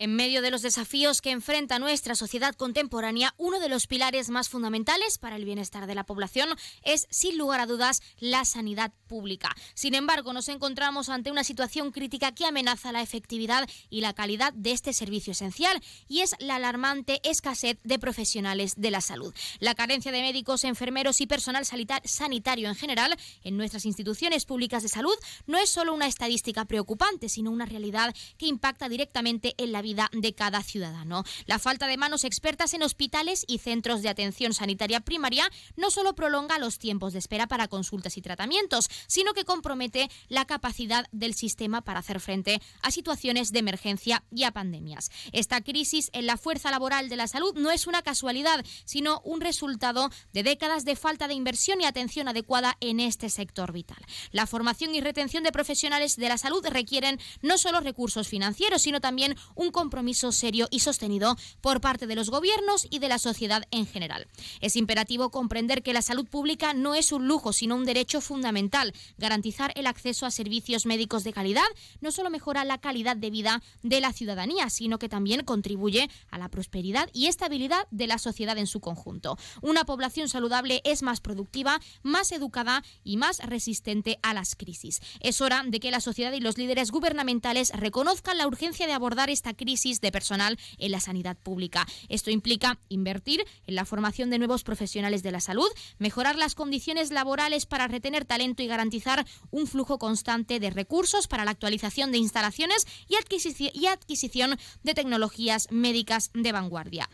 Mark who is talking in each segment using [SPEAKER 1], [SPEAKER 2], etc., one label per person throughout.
[SPEAKER 1] En medio de los desafíos que enfrenta nuestra sociedad contemporánea, uno de los pilares más fundamentales para el bienestar de la población es, sin lugar a dudas, la sanidad pública. Sin embargo, nos encontramos ante una situación crítica que amenaza la efectividad y la calidad de este servicio esencial, y es la alarmante escasez de profesionales de la salud. La carencia de médicos, enfermeros y personal sanitario en general en nuestras instituciones públicas de salud no es solo una estadística preocupante, sino una realidad que impacta directamente en la vida de cada ciudadano. La falta de manos expertas en hospitales y centros de atención sanitaria primaria no solo prolonga los tiempos de espera para consultas y tratamientos, sino que compromete la capacidad del sistema para hacer frente a situaciones de emergencia y a pandemias. Esta crisis en la fuerza laboral de la salud no es una casualidad, sino un resultado de décadas de falta de inversión y atención adecuada en este sector vital. La formación y retención de profesionales de la salud requieren no solo recursos financieros, sino también un compromiso serio y sostenido por parte de los gobiernos y de la sociedad en general. Es imperativo comprender que la salud pública no es un lujo, sino un derecho fundamental. Garantizar el acceso a servicios médicos de calidad no solo mejora la calidad de vida de la ciudadanía, sino que también contribuye a la prosperidad y estabilidad de la sociedad en su conjunto. Una población saludable es más productiva, más educada y más resistente a las crisis. Es hora de que la sociedad y los líderes gubernamentales reconozcan la urgencia de abordar esta crisis crisis de personal en la sanidad pública. Esto implica invertir en la formación de nuevos profesionales de la salud, mejorar las condiciones laborales para retener talento y garantizar un flujo constante de recursos para la actualización de instalaciones y adquisición de tecnologías médicas de vanguardia.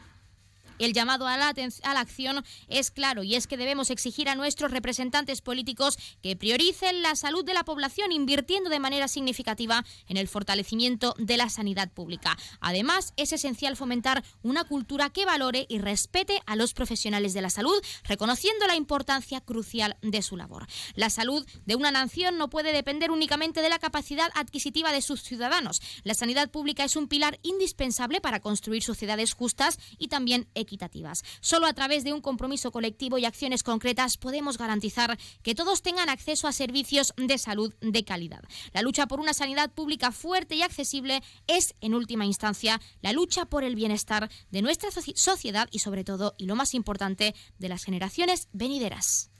[SPEAKER 1] El llamado a la, acción es claro y es que debemos exigir a nuestros representantes políticos que prioricen la salud de la población invirtiendo de manera significativa en el fortalecimiento de la sanidad pública. Además, es esencial fomentar una cultura que valore y respete a los profesionales de la salud, reconociendo la importancia crucial de su labor. La salud de una nación no puede depender únicamente de la capacidad adquisitiva de sus ciudadanos. La sanidad pública es un pilar indispensable para construir sociedades justas y también Solo a través de un compromiso colectivo y acciones concretas podemos garantizar que todos tengan acceso a servicios de salud de calidad. La lucha por una sanidad pública fuerte y accesible es, en última instancia, la lucha por el bienestar de nuestra sociedad y, sobre todo, y lo más importante, de las generaciones venideras.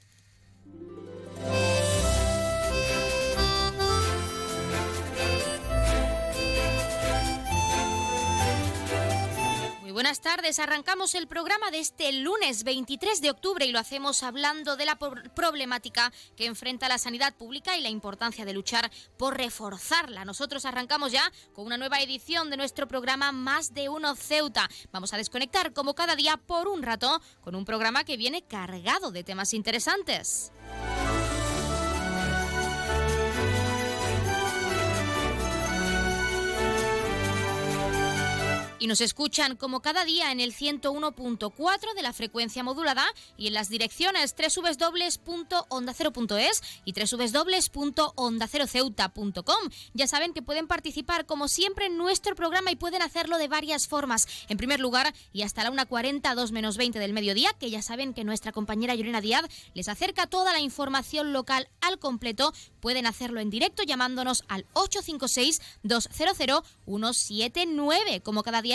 [SPEAKER 1] Buenas tardes. Arrancamos el programa de este lunes 23 de octubre y lo hacemos hablando de la problemática que enfrenta la sanidad pública y la importancia de luchar por reforzarla. Nosotros arrancamos ya con una nueva edición de nuestro programa Más de Uno Ceuta. Vamos a desconectar como cada día por un rato con un programa que viene cargado de temas interesantes. Y nos escuchan como cada día en el 101.4 de la frecuencia modulada y en las direcciones www.ondacero.es y www.ondaceroceuta.com. Ya saben que pueden participar como siempre en nuestro programa y pueden hacerlo de varias formas. En primer lugar, y hasta la 1.40, 2 menos 20 del mediodía, que ya saben que nuestra compañera Yorena Díaz les acerca toda la información local al completo, pueden hacerlo en directo llamándonos al 856 200 179 como cada día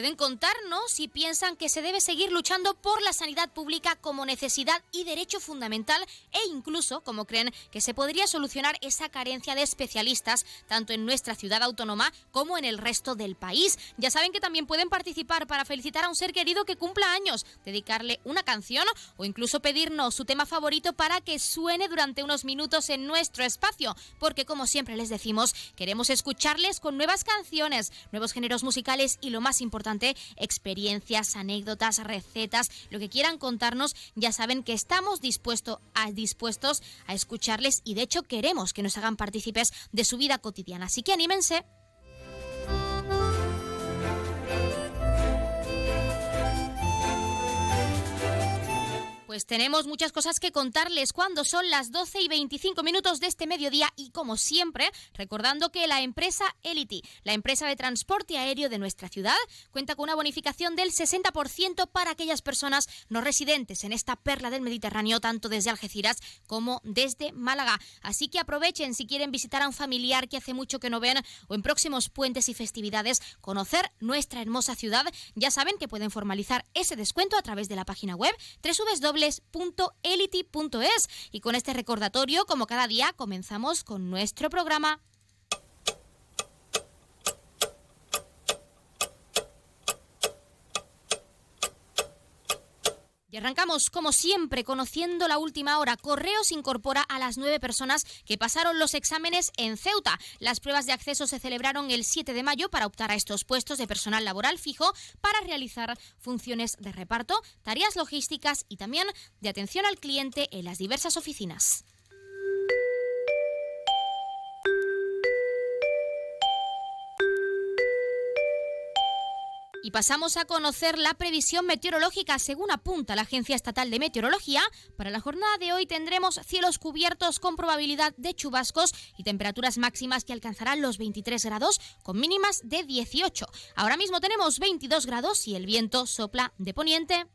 [SPEAKER 1] Pueden contarnos si piensan que se debe seguir luchando por la sanidad pública como necesidad y derecho fundamental e incluso como creen que se podría solucionar esa carencia de especialistas tanto en nuestra ciudad autónoma como en el resto del país. Ya saben que también pueden participar para felicitar a un ser querido que cumpla años, dedicarle una canción o incluso pedirnos su tema favorito para que suene durante unos minutos en nuestro espacio, porque como siempre les decimos, queremos escucharles con nuevas canciones, nuevos géneros musicales y lo más importante experiencias, anécdotas, recetas, lo que quieran contarnos, ya saben que estamos dispuesto a, dispuestos a escucharles y de hecho queremos que nos hagan partícipes de su vida cotidiana. Así que anímense. Pues tenemos muchas cosas que contarles cuando son las 12 y 25 minutos de este mediodía y como siempre, recordando que la empresa Elity, la empresa de transporte aéreo de nuestra ciudad, cuenta con una bonificación del 60% para aquellas personas no residentes en esta perla del Mediterráneo, tanto desde Algeciras como desde Málaga. Así que aprovechen si quieren visitar a un familiar que hace mucho que no ven o en próximos puentes y festividades conocer nuestra hermosa ciudad. Ya saben que pueden formalizar ese descuento a través de la página web www www.elity.es. Y con este recordatorio, como cada día, comenzamos con nuestro programa. Y arrancamos, como siempre, conociendo la última hora. Correos incorpora a las nueve personas que pasaron los exámenes en Ceuta. Las pruebas de acceso se celebraron el 7 de mayo para optar a estos puestos de personal laboral fijo para realizar funciones de reparto, tareas logísticas y también de atención al cliente en las diversas oficinas. Y pasamos a conocer la previsión meteorológica. Según apunta la Agencia Estatal de Meteorología, para la jornada de hoy tendremos cielos cubiertos con probabilidad de chubascos y temperaturas máximas que alcanzarán los 23 grados con mínimas de 18. Ahora mismo tenemos 22 grados y el viento sopla de poniente.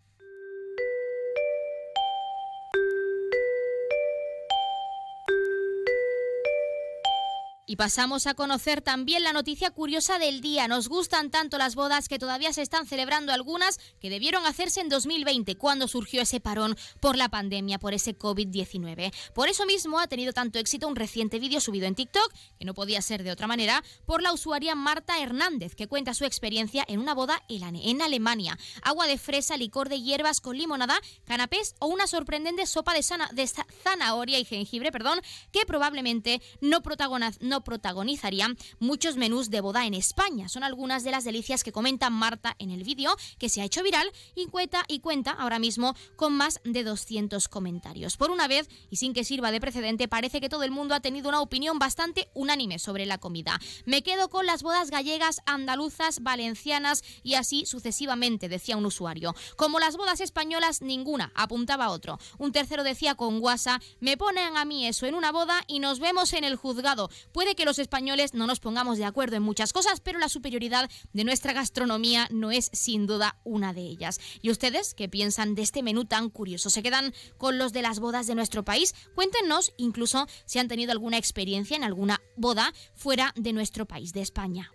[SPEAKER 1] Y pasamos a conocer también la noticia curiosa del día. Nos gustan tanto las bodas que todavía se están celebrando algunas que debieron hacerse en 2020, cuando surgió ese parón por la pandemia, por ese COVID-19. Por eso mismo ha tenido tanto éxito un reciente vídeo subido en TikTok, que no podía ser de otra manera, por la usuaria Marta Hernández, que cuenta su experiencia en una boda en Alemania. Agua de fresa, licor de hierbas con limonada, canapés o una sorprendente sopa de, zanahoria y jengibre, perdón, que probablemente no protagoniza protagonizarían muchos menús de boda en España. Son algunas de las delicias que comenta Marta en el vídeo que se ha hecho viral y cuenta, y cuenta ahora mismo con más de 200 comentarios. Por una vez, y sin que sirva de precedente, parece que todo el mundo ha tenido una opinión bastante unánime sobre la comida. Me quedo con las bodas gallegas, andaluzas, valencianas y así sucesivamente, decía un usuario. Como las bodas españolas, ninguna, apuntaba otro. Un tercero decía con guasa, me ponen a mí eso en una boda y nos vemos en el juzgado. Puede que los españoles no nos pongamos de acuerdo en muchas cosas, pero la superioridad de nuestra gastronomía no es sin duda una de ellas. ¿Y ustedes qué piensan de este menú tan curioso? ¿Se quedan con los de las bodas de nuestro país? Cuéntenos incluso si han tenido alguna experiencia en alguna boda fuera de nuestro país, de España.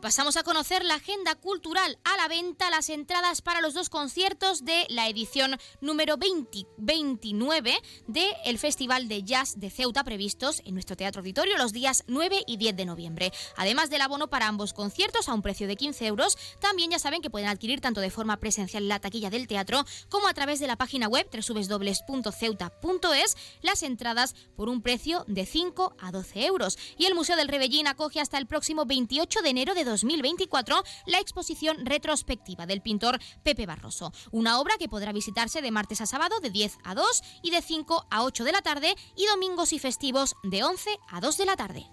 [SPEAKER 1] Pasamos a conocer la agenda cultural a la venta, las entradas para los dos conciertos de la edición número 29 del Festival de Jazz de Ceuta previstos en nuestro Teatro Auditorio los días 9 y 10 de noviembre. Además del abono para ambos conciertos a un precio de 15 euros, también ya saben que pueden adquirir tanto de forma presencial en la taquilla del teatro como a través de la página web www.ceuta.es las entradas por un precio de 5 a 12 euros. Y el Museo del Rebellín acoge hasta el próximo 28 de enero de 2024 la exposición retrospectiva del pintor Pepe Barroso, una obra que podrá visitarse de martes a sábado de 10 a 2 y de 5 a 8 de la tarde y domingos y festivos de 11 a 2 de la tarde.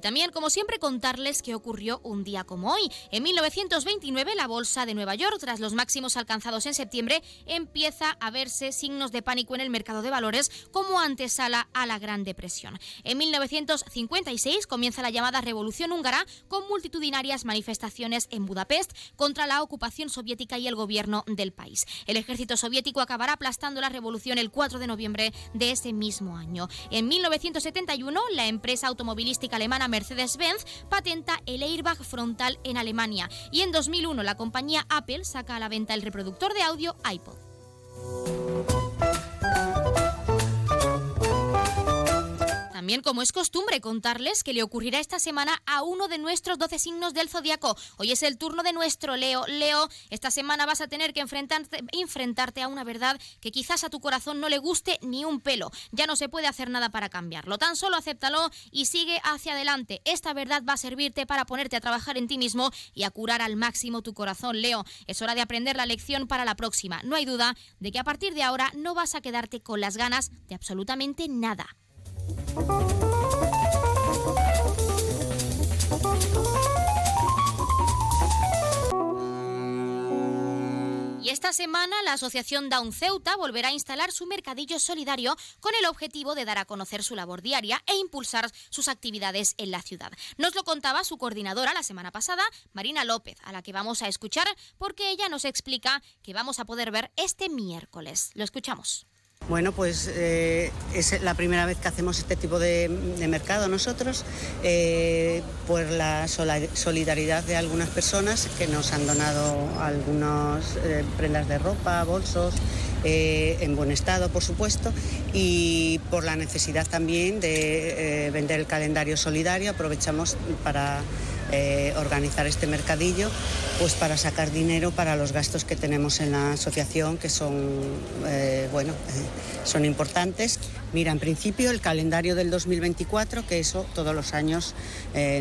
[SPEAKER 1] Y también, como siempre, contarles qué ocurrió un día como hoy. En 1929, la Bolsa de Nueva York, tras los máximos alcanzados en septiembre, empieza a verse signos de pánico en el mercado de valores como antesala a la Gran Depresión. En 1956 comienza la llamada Revolución Húngara con multitudinarias manifestaciones en Budapest contra la ocupación soviética y el gobierno del país. El ejército soviético acabará aplastando la revolución el 4 de noviembre de ese mismo año. En 1971, la empresa automovilística alemana Mercedes-Benz patenta el airbag frontal en Alemania y en 2001 la compañía Apple saca a la venta el reproductor de audio iPod. También, como es costumbre, contarles que le ocurrirá esta semana a uno de nuestros 12 signos del zodiaco. Hoy es el turno de nuestro Leo. Leo, esta semana vas a tener que enfrentarte, enfrentarte a una verdad que quizás a tu corazón no le guste ni un pelo. Ya no se puede hacer nada para cambiarlo. Tan solo acéptalo y sigue hacia adelante. Esta verdad va a servirte para ponerte a trabajar en ti mismo y a curar al máximo tu corazón, Leo. Es hora de aprender la lección para la próxima. No hay duda de que a partir de ahora no vas a quedarte con las ganas de absolutamente nada. Y esta semana la Asociación Down Ceuta volverá a instalar su mercadillo solidario con el objetivo de dar a conocer su labor diaria e impulsar sus actividades en la ciudad. Nos lo contaba su coordinadora la semana pasada, Marina López, a la que vamos a escuchar porque ella nos explica que vamos a poder ver este miércoles. Lo escuchamos.
[SPEAKER 2] Bueno, pues eh, es la primera vez que hacemos este tipo de, mercado nosotros, eh, por la solidaridad de algunas personas que nos han donado algunas eh, prendas de ropa, bolsos, en buen estado, por supuesto, y por la necesidad también de vender el calendario solidario, aprovechamos para eh, organizar este mercadillo, pues para sacar dinero para los gastos que tenemos en la asociación, que son, eh, bueno, eh, son importantes. Mira, en principio el calendario del 2024, que eso todos los años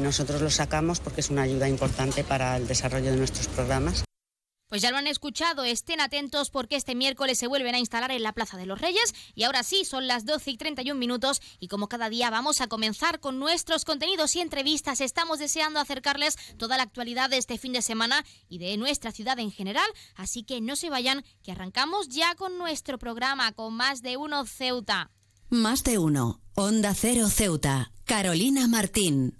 [SPEAKER 2] nosotros lo sacamos porque es una ayuda importante para el desarrollo de nuestros programas.
[SPEAKER 1] Pues ya lo han escuchado, estén atentos porque este miércoles se vuelven a instalar en la Plaza de los Reyes y ahora sí, son las 12 y 31 minutos y como cada día vamos a comenzar con nuestros contenidos y entrevistas, estamos deseando acercarles toda la actualidad de este fin de semana y de nuestra ciudad en general, así que no se vayan, que arrancamos ya con nuestro programa con Más de Uno Ceuta.
[SPEAKER 3] Más de Uno, Onda Cero Ceuta, Carolina Martín.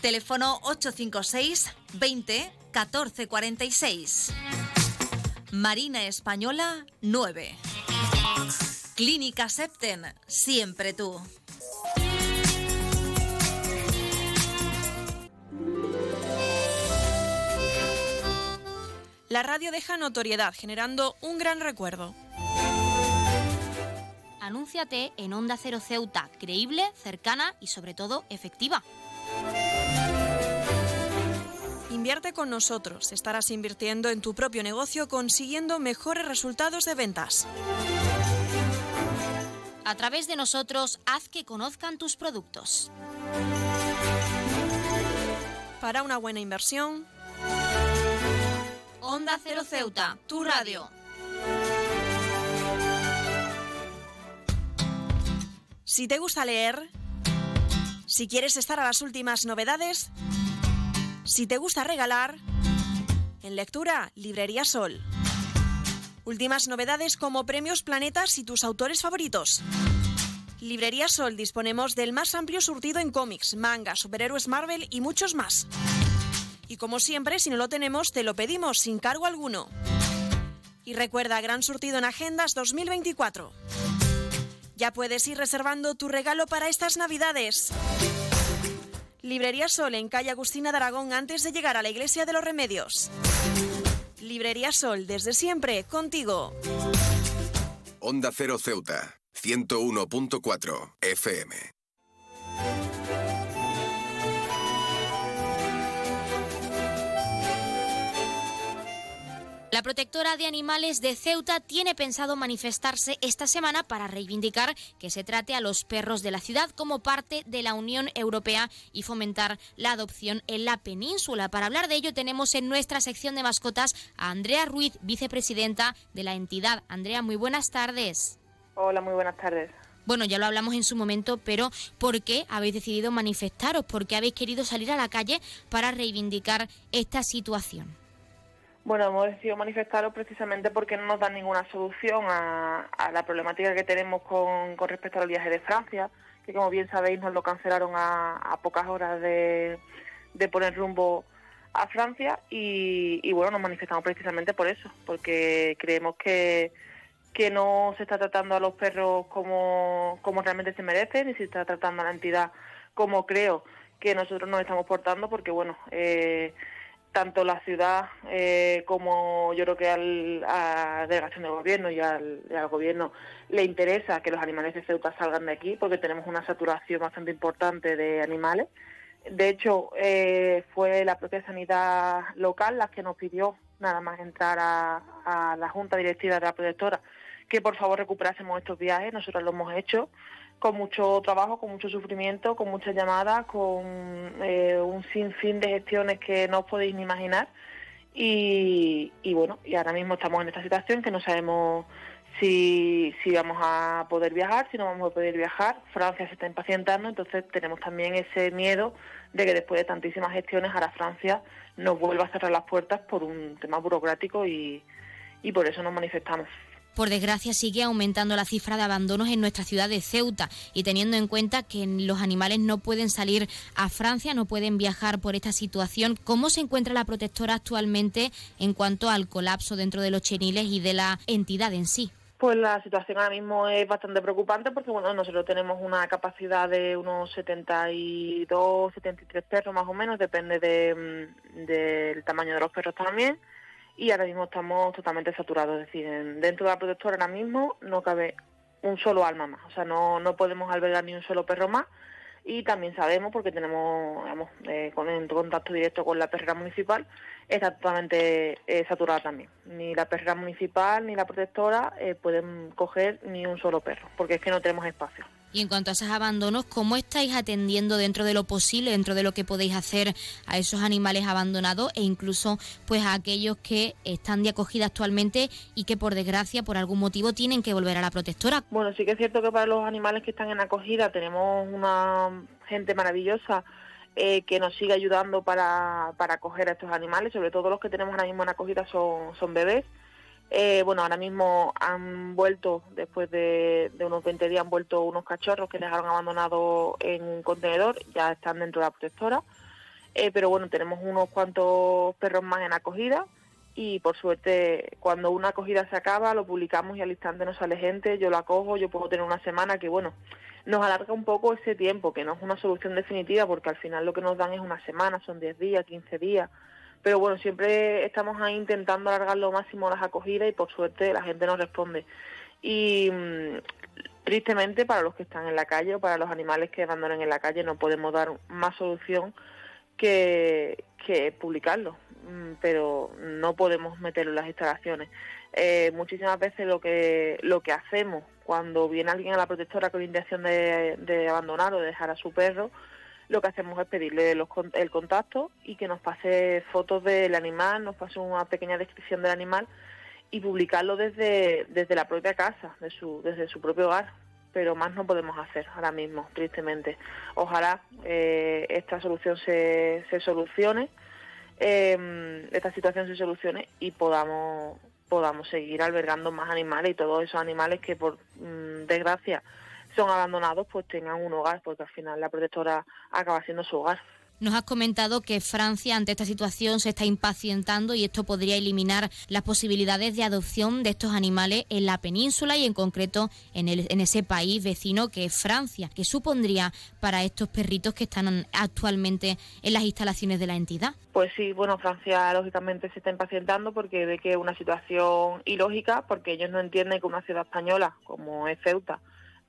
[SPEAKER 4] Teléfono 856 20 14 46. Marina Española 9. Clínica Septen, siempre tú.
[SPEAKER 5] La radio deja notoriedad, generando un gran recuerdo.
[SPEAKER 1] Anúnciate en Onda Cero Ceuta, creíble, cercana y sobre todo efectiva.
[SPEAKER 5] Invierte con nosotros. Estarás invirtiendo en tu propio negocio consiguiendo mejores resultados de ventas.
[SPEAKER 1] A través de nosotros, haz que conozcan tus productos.
[SPEAKER 5] Para una buena inversión,
[SPEAKER 1] Onda Cero Ceuta, tu radio.
[SPEAKER 5] Si te gusta leer, si quieres estar a las últimas novedades, si te gusta regalar, en lectura, Librería Sol. Últimas novedades como premios Planetas y tus autores favoritos. Librería Sol disponemos del más amplio surtido en cómics, manga, superhéroes Marvel y muchos más. Y como siempre, si no lo tenemos, te lo pedimos sin cargo alguno. Y recuerda, gran surtido en agendas 2024. Ya puedes ir reservando tu regalo para estas navidades. Librería Sol en calle Agustina de Aragón antes de llegar a la Iglesia de los Remedios. Librería Sol, desde siempre, contigo.
[SPEAKER 6] Onda Cero Ceuta, 101.4 FM.
[SPEAKER 1] La protectora de animales de Ceuta tiene pensado manifestarse esta semana para reivindicar que se trate a los perros de la ciudad como parte de la Unión Europea y fomentar la adopción en la península. Para hablar de ello tenemos en nuestra sección de mascotas a Andrea Ruiz, vicepresidenta de la entidad. Andrea, muy buenas tardes.
[SPEAKER 7] Hola, muy buenas tardes.
[SPEAKER 1] Bueno, ya lo hablamos en su momento, pero ¿por qué habéis decidido manifestaros? ¿Por qué habéis querido salir a la calle para reivindicar esta situación?
[SPEAKER 7] Bueno, hemos decidido manifestaros precisamente porque no nos dan ninguna solución a, la problemática que tenemos con, respecto al viaje de Francia, que como bien sabéis nos lo cancelaron a, pocas horas de, poner rumbo a Francia y, bueno, nos manifestamos precisamente por eso, porque creemos que, que no se está tratando a los perros como, como realmente se merecen y se está tratando a la entidad como creo que nosotros nos estamos portando, porque bueno, eh, tanto la ciudad eh, como yo creo que al, a la delegación del gobierno y al, gobierno le interesa que los animales de Ceuta salgan de aquí porque tenemos una saturación bastante importante de animales. De hecho, eh, fue la propia sanidad local la que nos pidió nada más entrar a, a la junta directiva de la protectora que por favor recuperásemos estos viajes. Nosotros lo hemos hecho con mucho trabajo, con mucho sufrimiento, con muchas llamadas, con eh, un sinfín de gestiones que no os podéis ni imaginar. Y, bueno, y ahora mismo estamos en esta situación que no sabemos si, si vamos a poder viajar, si no vamos a poder viajar. Francia se está impacientando, entonces tenemos también ese miedo de que después de tantísimas gestiones ahora Francia nos vuelva a cerrar las puertas por un tema burocrático y, y por eso nos manifestamos.
[SPEAKER 1] Por desgracia sigue aumentando la cifra de abandonos en nuestra ciudad de Ceuta y teniendo en cuenta que los animales no pueden salir a Francia, no pueden viajar por esta situación, ¿cómo se encuentra la protectora actualmente en cuanto al colapso dentro de los cheniles y de la entidad en sí?
[SPEAKER 7] Pues la situación ahora mismo es bastante preocupante porque bueno, nosotros tenemos una capacidad de unos 72, 73 perros más o menos, depende mm, del tamaño de los perros también y ahora mismo estamos totalmente saturados. Es decir, dentro de la protectora ahora mismo no cabe un solo alma más, o sea, no, no podemos albergar ni un solo perro más y también sabemos, porque tenemos digamos, eh, con, en contacto directo con la perrera municipal, está totalmente eh, saturada también. Ni la perrera municipal ni la protectora eh, pueden coger ni un solo perro, porque es que no tenemos espacio.
[SPEAKER 1] Y en cuanto a esos abandonos, ¿cómo estáis atendiendo dentro de lo posible, dentro de lo que podéis hacer a esos animales abandonados e incluso pues a aquellos que están de acogida actualmente y que por desgracia, por algún motivo, tienen que volver a la protectora?
[SPEAKER 7] Bueno, sí que es cierto que para los animales que están en acogida tenemos una gente maravillosa eh, que nos sigue ayudando para, para acoger a estos animales, sobre todo los que tenemos ahora mismo en acogida son, son bebés eh, bueno, ahora mismo han vuelto, después de, unos 20 días, han vuelto unos cachorros que dejaron abandonados en un contenedor, ya están dentro de la protectora. Eh, pero bueno, tenemos unos cuantos perros más en acogida y por suerte cuando una acogida se acaba lo publicamos y al instante nos sale gente, yo lo acojo, yo puedo tener una semana que bueno, nos alarga un poco ese tiempo, que no es una solución definitiva porque al final lo que nos dan es una semana, son 10 días, 15 días pero bueno, siempre estamos ahí intentando alargar lo máximo las acogidas y por suerte la gente nos responde. Y mm, tristemente para los que están en la calle o para los animales que abandonan en la calle no podemos dar más solución que, publicarlo, mm, pero no podemos meterlo en las instalaciones. Eh, muchísimas veces lo que lo que hacemos cuando viene alguien a la protectora con intención de, de abandonar o dejar a su perro, lo que hacemos es pedirle el contacto y que nos pase fotos del animal, nos pase una pequeña descripción del animal y publicarlo desde, desde la propia casa, de su, desde su propio hogar. Pero más no podemos hacer ahora mismo, tristemente. Ojalá eh, esta solución se, se solucione, eh, esta situación se solucione y podamos podamos seguir albergando más animales y todos esos animales que por mm, desgracia son abandonados pues tengan un hogar porque al final la protectora acaba siendo su hogar.
[SPEAKER 1] Nos has comentado que Francia ante esta situación se está impacientando y esto podría eliminar las posibilidades de adopción de estos animales en la península y en concreto en, el, en ese país vecino que es Francia. ¿Qué supondría para estos perritos que están actualmente en las instalaciones de la entidad?
[SPEAKER 7] Pues sí, bueno, Francia lógicamente se está impacientando porque ve que es una situación ilógica, porque ellos no entienden que una ciudad española como es Ceuta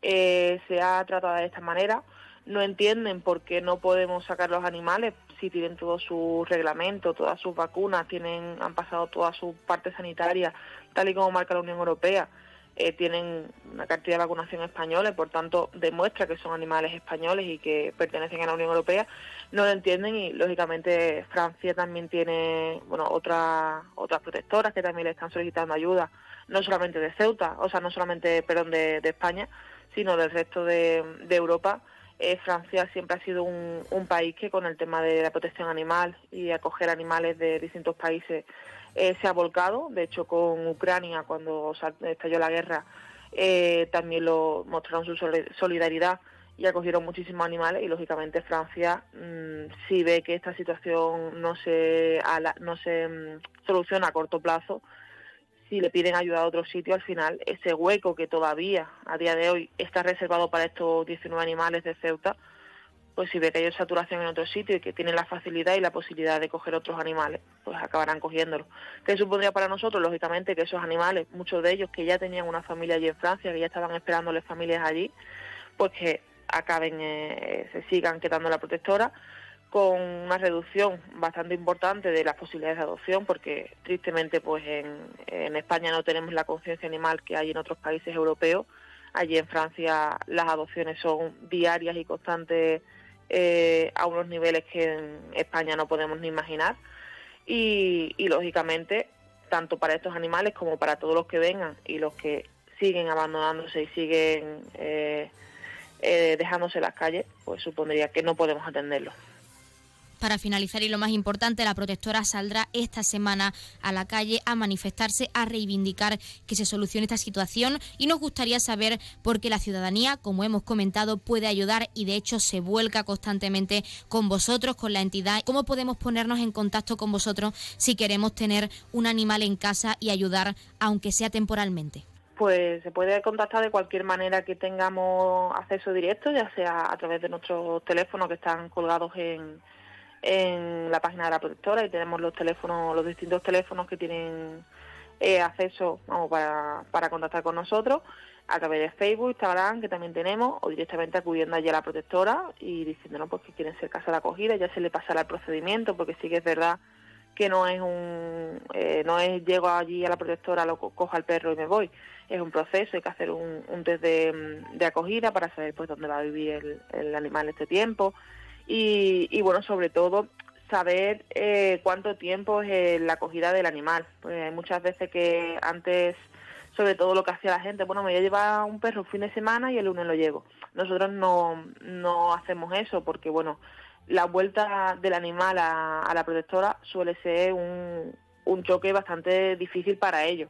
[SPEAKER 7] eh, se ha tratado de esta manera no entienden por qué no podemos sacar los animales si tienen todo su reglamento, todas sus vacunas, tienen, han pasado toda su parte sanitaria, tal y como marca la Unión Europea. Eh, tienen una cantidad de vacunación española y por tanto demuestra que son animales españoles y que pertenecen a la Unión Europea, no lo entienden y lógicamente Francia también tiene bueno otras otras protectoras que también le están solicitando ayuda, no solamente de Ceuta, o sea, no solamente perdón de, España, sino del resto de Europa eh, Francia siempre ha sido un, país que con el tema de la protección animal y acoger animales de distintos países eh, se ha volcado. De hecho, con Ucrania, cuando estalló la guerra, eh, también lo mostraron su solidaridad y acogieron muchísimos animales y lógicamente Francia mm, si ve que esta situación no se no se mm, soluciona a corto plazo si le piden ayuda a otro sitio, al final ese hueco que todavía a día de hoy está reservado para estos 19 animales de Ceuta, pues si ve que hay saturación en otro sitio y que tienen la facilidad y la posibilidad de coger otros animales, pues acabarán cogiéndolo. ¿Qué supondría para nosotros? Lógicamente que esos animales, muchos de ellos que ya tenían una familia allí en Francia, que ya estaban esperándoles familias allí, pues que acaben, eh, se sigan quedando la protectora con una reducción bastante importante de las posibilidades de adopción, porque tristemente pues en, España no tenemos la conciencia animal que hay en otros países europeos. Allí en Francia las adopciones son diarias y constantes eh, a unos niveles que en España no podemos ni imaginar. Y, lógicamente, tanto para estos animales como para todos los que vengan y los que siguen abandonándose y siguen eh, eh, dejándose las calles, pues supondría que no podemos atenderlos.
[SPEAKER 1] Para finalizar y lo más importante, la protectora saldrá esta semana a la calle a manifestarse, a reivindicar que se solucione esta situación y nos gustaría saber por qué la ciudadanía, como hemos comentado, puede ayudar y de hecho se vuelca constantemente con vosotros, con la entidad. ¿Cómo podemos ponernos en contacto con vosotros si queremos tener un animal en casa y ayudar, aunque sea temporalmente?
[SPEAKER 7] pues se puede contactar de cualquier manera que tengamos acceso directo, ya sea a través de nuestros teléfonos que están colgados en, en la página de la protectora y tenemos los teléfonos, los distintos teléfonos que tienen eh, acceso vamos, para, para contactar con nosotros a través de Facebook, Instagram, que también tenemos, o directamente acudiendo allí a la protectora y diciéndonos pues, que quieren ser casa de acogida, ya se le pasará el procedimiento, porque sí que es verdad que no es un eh, no es llego allí a la protectora, lo cojo al perro y me voy. Es un proceso, hay que hacer un, un test de, de, acogida para saber pues dónde va a vivir el, el animal este tiempo, y, bueno, sobre todo saber eh, cuánto tiempo es eh, la acogida del animal. Pues hay muchas veces que antes, sobre todo lo que hacía la gente, bueno, me voy a llevar un perro un fin de semana y el lunes lo llevo. Nosotros no, no hacemos eso porque, bueno, la vuelta del animal a, la protectora suele ser un, un choque bastante difícil para ellos.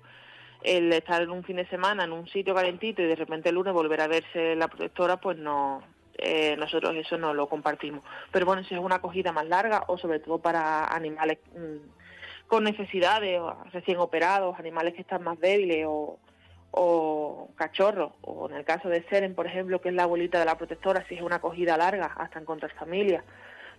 [SPEAKER 7] El estar un fin de semana en un sitio calentito y de repente el lunes volver a verse la protectora, pues no, eh, nosotros eso no lo compartimos. Pero bueno, si es una acogida más larga o sobre todo para animales mm, con necesidades, o recién operados, animales que están más débiles o, cachorros, o en el caso de Seren, por ejemplo, que es la abuelita de la protectora, si es una acogida larga hasta encontrar familia,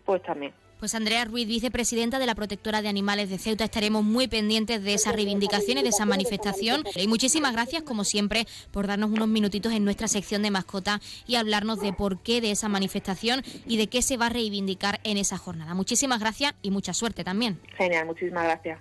[SPEAKER 7] pues también
[SPEAKER 1] Pues Andrea Ruiz, vicepresidenta de la Protectora de Animales de Ceuta, estaremos muy pendientes de esas reivindicaciones, de esa manifestación. Y muchísimas gracias, como siempre, por darnos unos minutitos en nuestra sección de mascota y hablarnos de por qué de esa manifestación y de qué se va a reivindicar en esa jornada. Muchísimas gracias y mucha suerte también.
[SPEAKER 7] Genial, muchísimas gracias.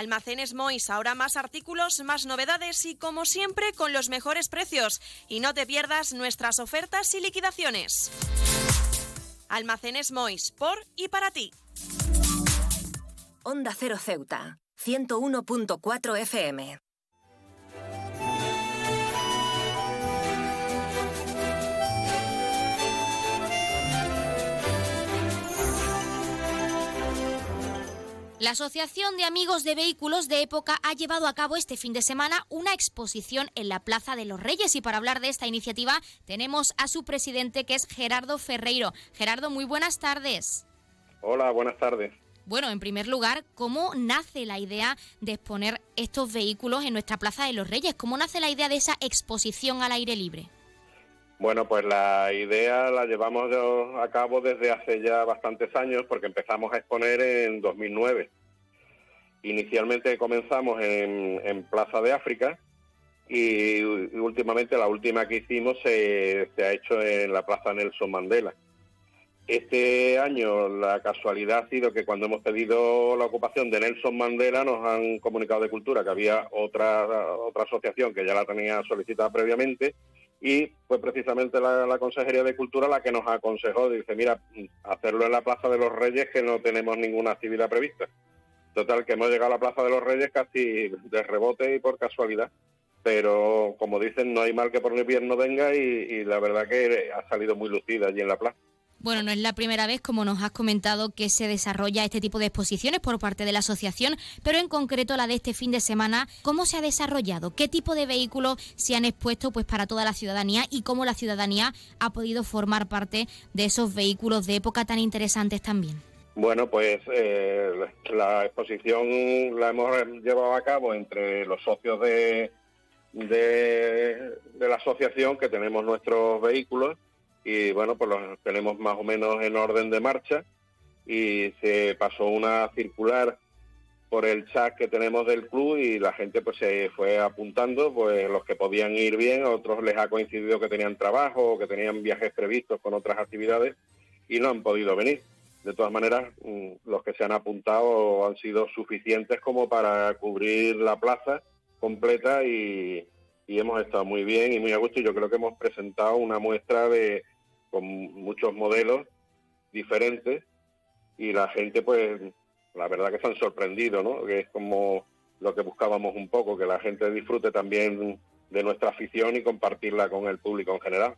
[SPEAKER 5] Almacenes Mois, ahora más artículos, más novedades y como siempre con los mejores precios. Y no te pierdas nuestras ofertas y liquidaciones. Almacenes Mois, por y para ti.
[SPEAKER 8] Onda Cero Ceuta, 101.4 FM.
[SPEAKER 1] La Asociación de Amigos de Vehículos de Época ha llevado a cabo este fin de semana una exposición en la Plaza de los Reyes y para hablar de esta iniciativa tenemos a su presidente que es Gerardo Ferreiro. Gerardo, muy buenas tardes.
[SPEAKER 9] Hola, buenas tardes.
[SPEAKER 1] Bueno, en primer lugar, ¿cómo nace la idea de exponer estos vehículos en nuestra Plaza de los Reyes? ¿Cómo nace la idea de esa exposición al aire libre?
[SPEAKER 9] Bueno, pues la idea la llevamos a cabo desde hace ya bastantes años porque empezamos a exponer en 2009. Inicialmente comenzamos en, Plaza de África y, últimamente la última que hicimos se, ha hecho en la Plaza Nelson Mandela. Este año la casualidad ha sido que cuando hemos pedido la ocupación de Nelson Mandela nos han comunicado de Cultura que había otra, otra asociación que ya la tenía solicitada previamente y fue precisamente la, Consejería de Cultura la que nos aconsejó, dice, mira, hacerlo en la Plaza de los Reyes que no tenemos ninguna actividad prevista. Total, que hemos llegado a la Plaza de los Reyes casi de rebote y por casualidad. Pero como dicen, no hay mal que por el invierno venga y la verdad que ha salido muy lucida allí en la plaza.
[SPEAKER 1] Bueno, no es la primera vez, como nos has comentado, que se desarrolla este tipo de exposiciones por parte de la asociación, pero en concreto la de este fin de semana, ¿cómo se ha desarrollado? ¿Qué tipo de vehículos se han expuesto pues para toda la ciudadanía y cómo la ciudadanía ha podido formar parte de esos vehículos de época tan interesantes también?
[SPEAKER 9] Bueno, pues eh, la exposición la hemos llevado a cabo entre los socios de, de la asociación que tenemos nuestros vehículos y bueno, pues los tenemos más o menos en orden de marcha y se pasó una circular por el chat que tenemos del club y la gente pues se fue apuntando, pues los que podían ir bien, a otros les ha coincidido que tenían trabajo o que tenían viajes previstos con otras actividades y no han podido venir. De todas maneras, mm, los que se han apuntado han sido suficientes como para cubrir la plaza completa y, y hemos estado muy bien y muy a gusto y yo creo que hemos presentado una muestra de, con muchos modelos diferentes y la gente pues la verdad que se han sorprendido, ¿no? Que es como lo que buscábamos un poco, que la gente disfrute también de nuestra afición y compartirla con el público en general.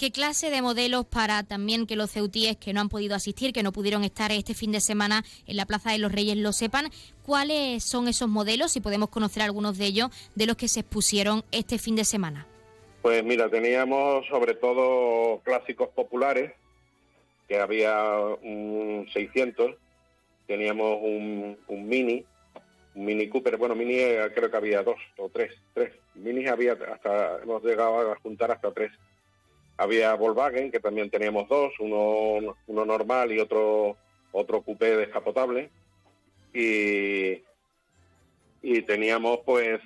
[SPEAKER 1] ¿Qué clase de modelos para también que los ceutíes que no han podido asistir, que no pudieron estar este fin de semana en la Plaza de los Reyes lo sepan? ¿Cuáles son esos modelos, si podemos conocer algunos de ellos, de los que se expusieron este fin de semana?
[SPEAKER 9] Pues mira, teníamos sobre todo clásicos populares, que había un 600, teníamos un, Mini, un Mini Cooper, bueno, Mini eh, creo que había dos o tres, tres, Minis había hasta, hemos llegado a juntar hasta tres. Había Volkswagen, que también teníamos dos, uno, uno normal y otro, otro coupé descapotable. Y, y teníamos pues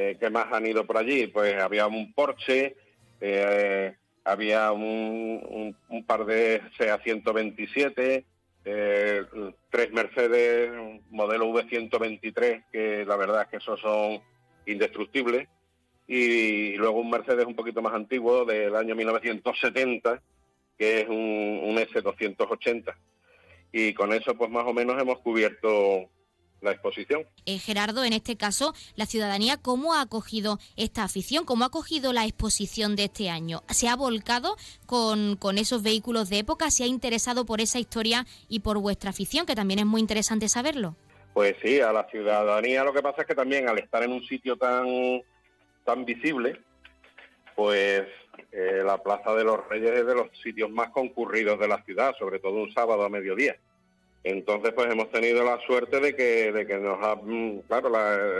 [SPEAKER 9] eh, ¿Qué más han ido por allí? Pues había un Porsche, eh, había un, par de SEA 127, eh, tres Mercedes, modelo V123, que la verdad es que esos son indestructibles, y, luego un Mercedes un poquito más antiguo del año 1970, que es un, un S280. Y con eso pues más o menos hemos cubierto la exposición.
[SPEAKER 1] Eh, Gerardo, en este caso, la ciudadanía, ¿cómo ha acogido esta afición? ¿Cómo ha acogido la exposición de este año? ¿Se ha volcado con, con esos vehículos de época? ¿Se ha interesado por esa historia y por vuestra afición, que también es muy interesante saberlo?
[SPEAKER 9] Pues sí, a la ciudadanía lo que pasa es que también al estar en un sitio tan, tan visible, pues eh, la Plaza de los Reyes es de los sitios más concurridos de la ciudad, sobre todo un sábado a mediodía. Entonces, pues hemos tenido la suerte de que, de que nos ha, mm, claro,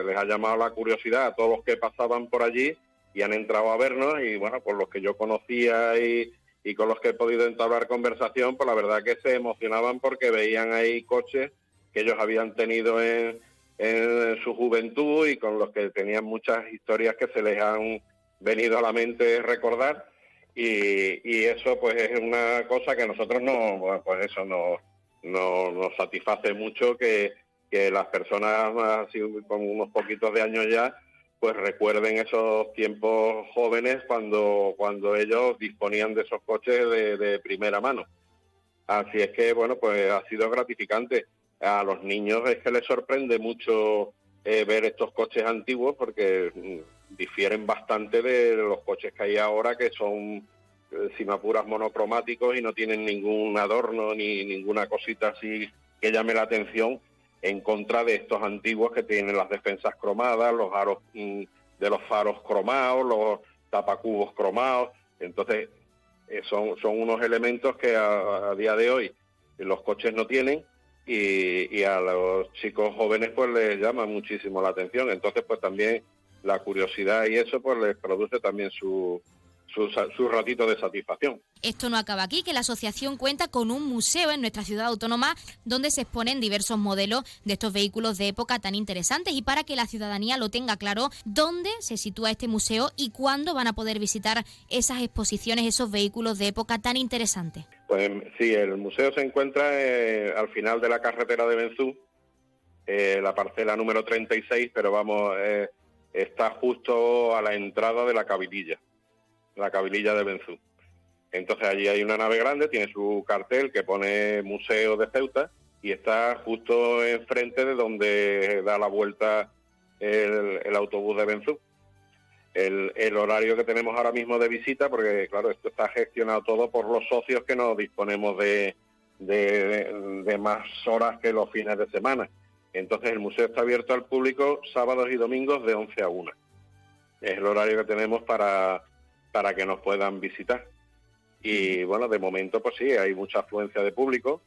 [SPEAKER 9] les ha llamado la curiosidad a todos los que pasaban por allí y han entrado a vernos y bueno, por los que yo conocía y, y con los que he podido entablar conversación, pues la verdad que se emocionaban porque veían ahí coches que ellos habían tenido en, en su juventud y con los que tenían muchas historias que se les han venido a la mente recordar. Y, eso pues es una cosa que nosotros no, pues eso no nos, nos satisface mucho que, las personas con unos poquitos de años ya pues recuerden esos tiempos jóvenes cuando cuando ellos disponían de esos coches de, primera mano. Así es que bueno pues ha sido gratificante a los niños es que les sorprende mucho eh, ver estos coches antiguos porque mm, difieren bastante de los coches que hay ahora que son simapuras monocromáticos y no tienen ningún adorno ni ninguna cosita así que llame la atención en contra de estos antiguos que tienen las defensas cromadas, los aros mm, de los faros cromados, los tapacubos cromados. Entonces, eh, son, son unos elementos que a, día de hoy los coches no tienen y, y, a los chicos jóvenes pues les llama muchísimo la atención. Entonces, pues también la curiosidad y eso pues les produce también su, su, ratito de satisfacción.
[SPEAKER 1] Esto no acaba aquí, que la asociación cuenta con un museo en nuestra ciudad autónoma donde se exponen diversos modelos de estos vehículos de época tan interesantes y para que la ciudadanía lo tenga claro, dónde se sitúa este museo y cuándo van a poder visitar esas exposiciones, esos vehículos de época tan interesantes.
[SPEAKER 9] Pues sí, el museo se encuentra eh, al final de la carretera de Benzú, eh, la parcela número 36, pero vamos, eh, está justo a la entrada de la Cabililla, la Cabililla de Benzú. Entonces allí hay una nave grande, tiene su cartel que pone Museo de Ceuta y está justo enfrente de donde da la vuelta el, autobús de Benzú. El, horario que tenemos ahora mismo de visita, porque claro, esto está gestionado todo por los socios que nos disponemos de, de, más horas que los fines de semana. Entonces el museo está abierto al público sábados y domingos de 11 a 1. Es el horario que tenemos para, para que nos puedan visitar. Y bueno, de momento pues sí, hay mucha afluencia de público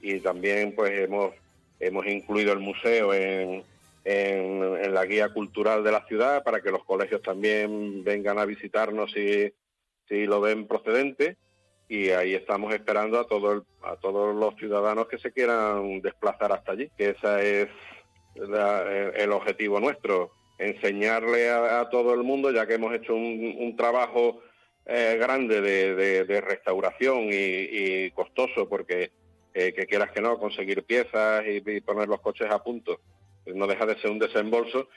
[SPEAKER 9] y también pues hemos, hemos incluido el museo en, en, la guía cultural de la ciudad para que los colegios también vengan a visitarnos si, si lo ven procedente. Y ahí estamos esperando a, todo a todos los ciudadanos que se quieran desplazar hasta allí, que ese es el objetivo nuestro, enseñarle a, todo el mundo, ya que hemos hecho un, trabajo eh, grande de, restauración y, costoso, porque eh, que quieras que no, conseguir piezas y poner los coches a punto no deja de ser un desembolso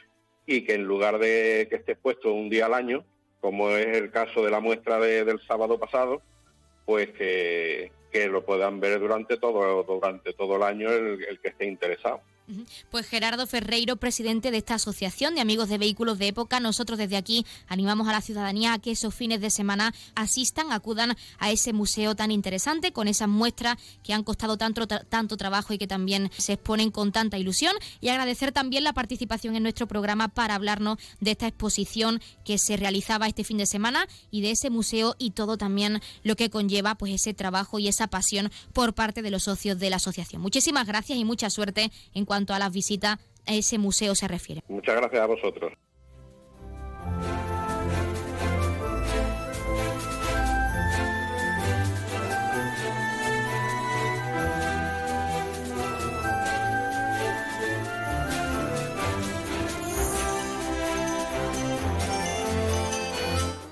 [SPEAKER 9] y que en lugar de que esté puesto un día al año, como es el caso de la muestra del sábado pasado, pues que, lo puedan ver durante todo, durante todo el año el que esté interesado.
[SPEAKER 1] Pues Gerardo Ferreiro, presidente de esta asociación de amigos de vehículos de época, nosotros desde aquí animamos a la ciudadanía a que esos fines de semana asistan, acudan a ese museo tan interesante con esas muestras que han costado tanto, tanto trabajo y que también se exponen con tanta ilusión y agradecer también la participación en nuestro programa para hablarnos de esta exposición que se realizaba este fin de semana y de ese museo y todo también lo que conlleva pues ese trabajo y esa pasión por parte de los socios de la asociación. Muchísimas gracias y mucha suerte en cuanto a las visitas a ese museo se refiere.
[SPEAKER 9] Muchas gracias a vosotros.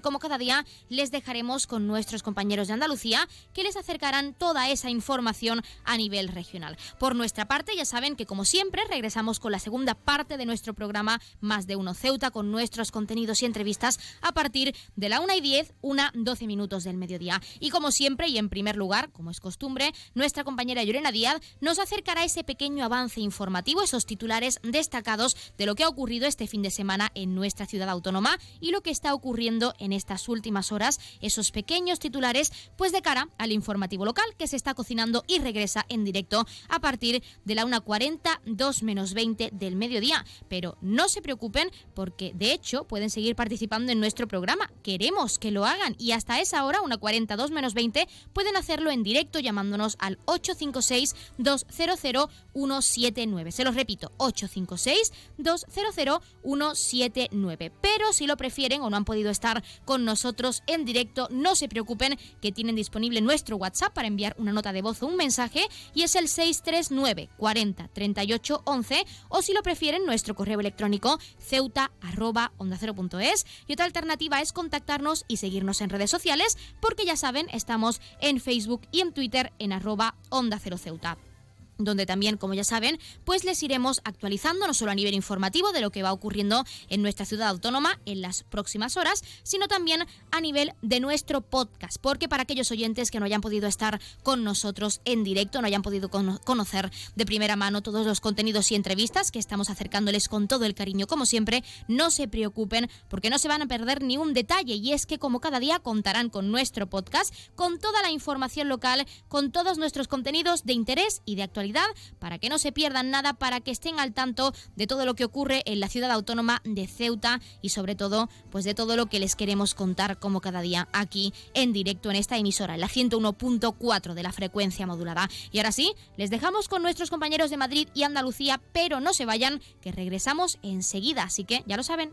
[SPEAKER 1] como cada día, les dejaremos con nuestros compañeros de Andalucía que les acercarán toda esa información a nivel regional. Por nuestra parte, ya saben que como siempre regresamos con la segunda parte de nuestro programa Más de Uno Ceuta con nuestros contenidos y entrevistas a partir de la 1 y 10, una 12 minutos del mediodía. Y como siempre y en primer lugar, como es costumbre, nuestra compañera Llorena Díaz nos acercará ese pequeño avance informativo, esos titulares destacados de lo que ha ocurrido este fin de semana en nuestra ciudad autónoma y lo que está ocurriendo en estas últimas horas esos pequeños titulares, pues de cara al informativo local que se está cocinando y regresa en directo a partir de la 1.40, 2 menos 20 del mediodía. Pero no se preocupen porque de hecho pueden seguir participando en nuestro programa. Queremos que lo hagan y hasta esa hora, 1.40, 2 menos 20, pueden hacerlo en directo llamándonos al 856 200 179. Se los repito, 856 200 179. Pero si lo prefieren o no han podido estar con nosotros en directo. No se preocupen que tienen disponible nuestro WhatsApp para enviar una nota de voz o un mensaje y es el 639 40 38 11 o si lo prefieren nuestro correo electrónico ceuta arroba y otra alternativa es contactarnos y seguirnos en redes sociales porque ya saben estamos en Facebook y en Twitter en arroba onda cero ceuta donde también, como ya saben, pues les iremos actualizando no solo a nivel informativo de lo que va ocurriendo en nuestra ciudad autónoma en las próximas horas, sino también a nivel de nuestro podcast, porque para aquellos oyentes que no hayan podido estar con nosotros en directo, no hayan podido conocer de primera mano todos los contenidos y entrevistas que estamos acercándoles con todo el cariño, como siempre, no se preocupen porque no se van a perder ni un detalle. Y es que como cada día contarán con nuestro podcast, con toda la información local, con todos nuestros contenidos de interés y de actualidad para que no se pierdan nada, para que estén al tanto de todo lo que ocurre en la ciudad autónoma de Ceuta y sobre todo pues de todo lo que les queremos contar como cada día aquí en directo en esta emisora, la 101.4 de la frecuencia modulada. Y ahora sí, les dejamos con nuestros compañeros de Madrid y Andalucía, pero no se vayan, que regresamos enseguida, así que ya lo saben.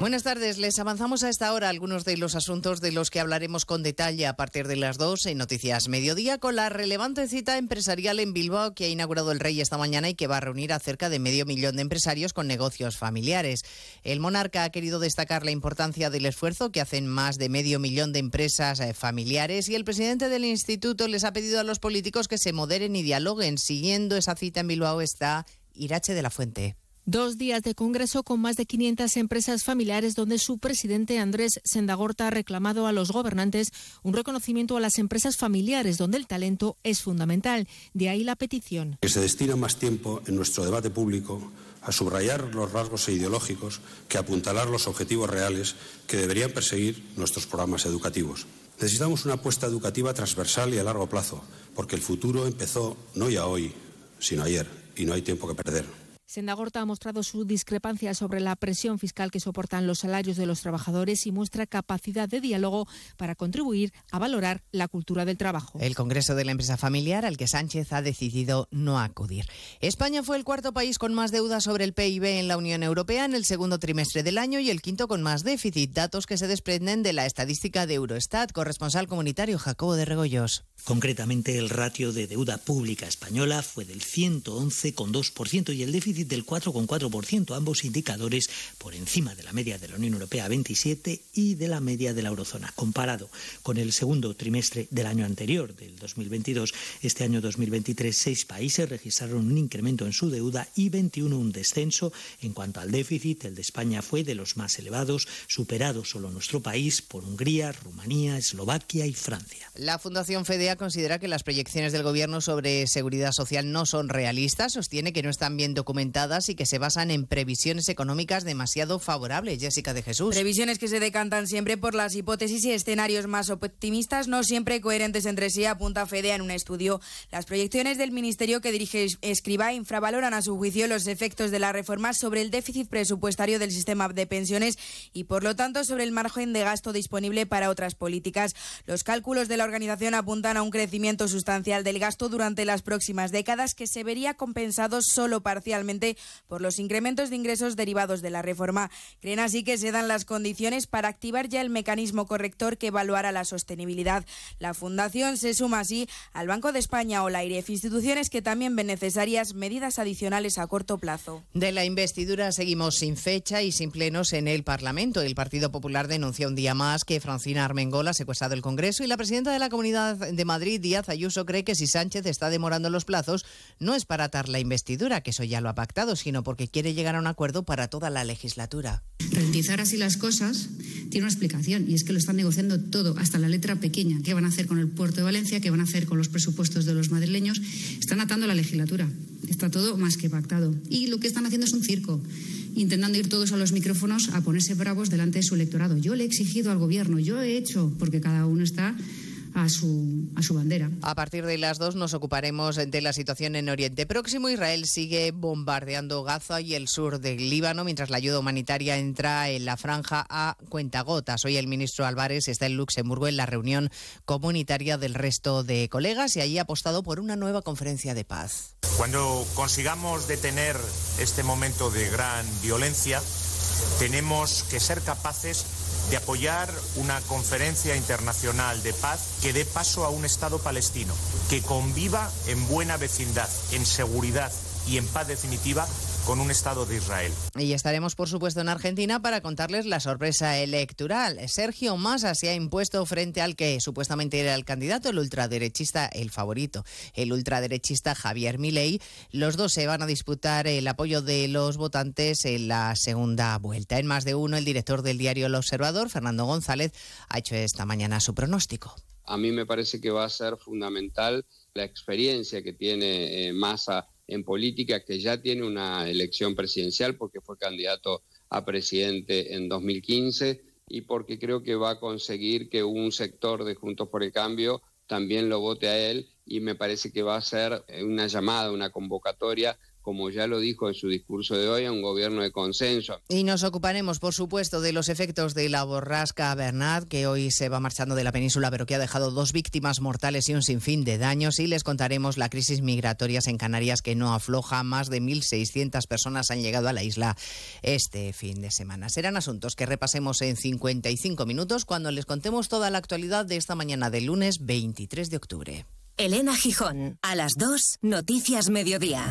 [SPEAKER 10] Buenas tardes, les avanzamos a esta hora algunos de los asuntos de los que hablaremos con detalle a partir de las dos en Noticias Mediodía con la relevante cita empresarial en Bilbao que ha inaugurado el Rey esta mañana y que va a reunir a cerca de medio millón de empresarios con negocios familiares. El monarca ha querido destacar la importancia del esfuerzo que hacen más de medio millón de empresas eh, familiares y el presidente del instituto les ha pedido a los políticos que se moderen y dialoguen. Siguiendo esa cita en Bilbao está Irache de la Fuente.
[SPEAKER 11] Dos días de congreso con más de 500 empresas familiares donde su presidente Andrés Sendagorta ha reclamado a los gobernantes un reconocimiento a las empresas familiares donde el talento es fundamental. De ahí la petición.
[SPEAKER 12] Que se destina más tiempo en nuestro debate público a subrayar los rasgos ideológicos que apuntalar los objetivos reales que deberían perseguir nuestros programas educativos. Necesitamos una apuesta educativa transversal y a largo plazo, porque el futuro empezó no ya hoy, sino ayer, y no hay tiempo que perder.
[SPEAKER 11] Sendagorta ha mostrado su discrepancia sobre la presión fiscal que soportan los salarios de los trabajadores y muestra capacidad de diálogo para contribuir a valorar la cultura del trabajo.
[SPEAKER 10] El Congreso de la Empresa Familiar al que Sánchez ha decidido no acudir. España fue el cuarto país con más deuda sobre el PIB en la Unión Europea en el segundo trimestre del año y el quinto con más déficit, datos que se desprenden de la estadística de Eurostat. Corresponsal comunitario Jacobo de Regoyos.
[SPEAKER 13] Concretamente, el ratio de deuda pública española fue del 111,2% y el déficit del 4,4%, ambos indicadores por encima de la media de la Unión Europea 27 y de la media de la eurozona. Comparado con el segundo trimestre del año anterior, del 2022, este año 2023, seis países registraron un incremento en su deuda y 21 un descenso. En cuanto al déficit, el de España fue de los más elevados, superado solo nuestro país por Hungría, Rumanía, Eslovaquia y Francia.
[SPEAKER 10] La Fundación FEDEA considera que las proyecciones del Gobierno sobre seguridad social no son realistas, sostiene que no están bien documentadas y que se basan en previsiones económicas demasiado favorables. Jessica de Jesús.
[SPEAKER 14] Previsiones que se decantan siempre por las hipótesis y escenarios más optimistas, no siempre coherentes entre sí, apunta FEDEA en un estudio. Las proyecciones del ministerio que dirige Escriba infravaloran a su juicio los efectos de la reforma sobre el déficit presupuestario del sistema de pensiones y, por lo tanto, sobre el margen de gasto disponible para otras políticas. Los cálculos de la organización apuntan a un crecimiento sustancial del gasto durante las próximas décadas que se vería compensado solo parcialmente por los incrementos de ingresos derivados de la reforma. Creen así que se dan las condiciones para activar ya el mecanismo corrector que evaluará la sostenibilidad. La Fundación se suma así al Banco de España o la IREF, instituciones que también ven necesarias medidas adicionales a corto plazo.
[SPEAKER 10] De la investidura seguimos sin fecha y sin plenos en el Parlamento. El Partido Popular denuncia un día más que Francina Armengola ha secuestrado el Congreso y la presidenta de la Comunidad de Madrid, Díaz Ayuso, cree que si Sánchez está demorando los plazos no es para atar la investidura, que eso ya lo ha pactado, sino porque quiere llegar a un acuerdo para toda la legislatura.
[SPEAKER 15] Ralentizar así las cosas tiene una explicación y es que lo están negociando todo, hasta la letra pequeña. ¿Qué van a hacer con el puerto de Valencia? ¿Qué van a hacer con los presupuestos de los madrileños? Están atando la legislatura. Está todo más que pactado. Y lo que están haciendo es un circo intentando ir todos a los micrófonos a ponerse bravos delante de su electorado. Yo le he exigido al gobierno, yo he hecho, porque cada uno está a su, a su bandera.
[SPEAKER 10] A partir de las dos nos ocuparemos de la situación en Oriente Próximo. Israel sigue bombardeando Gaza y el sur del Líbano mientras la ayuda humanitaria entra en la franja a cuentagotas. Hoy el ministro Álvarez está en Luxemburgo en la reunión comunitaria del resto de colegas y allí ha apostado por una nueva conferencia de paz.
[SPEAKER 16] Cuando consigamos detener este momento de gran violencia, tenemos que ser capaces de apoyar una conferencia internacional de paz que dé paso a un Estado palestino, que conviva en buena vecindad, en seguridad y en paz definitiva con un Estado de Israel.
[SPEAKER 10] Y estaremos, por supuesto, en Argentina para contarles la sorpresa electoral. Sergio Massa se ha impuesto frente al que supuestamente era el candidato, el ultraderechista, el favorito, el ultraderechista Javier Milei. Los dos se van a disputar el apoyo de los votantes en la segunda vuelta. En más de uno, el director del diario El Observador, Fernando González, ha hecho esta mañana su pronóstico.
[SPEAKER 17] A mí me parece que va a ser fundamental la experiencia que tiene eh, Massa en política, que ya tiene una elección presidencial porque fue candidato a presidente en 2015 y porque creo que va a conseguir que un sector de Juntos por el Cambio también lo vote a él y me parece que va a ser una llamada, una convocatoria como ya lo dijo en su discurso de hoy, a un gobierno de consenso.
[SPEAKER 10] Y nos ocuparemos, por supuesto, de los efectos de la borrasca Bernard, que hoy se va marchando de la península, pero que ha dejado dos víctimas mortales y un sinfín de daños. Y les contaremos la crisis migratoria en Canarias, que no afloja. Más de 1.600 personas han llegado a la isla este fin de semana. Serán asuntos que repasemos en 55 minutos cuando les contemos toda la actualidad de esta mañana del lunes 23 de octubre.
[SPEAKER 8] Elena Gijón, a las 2, Noticias Mediodía.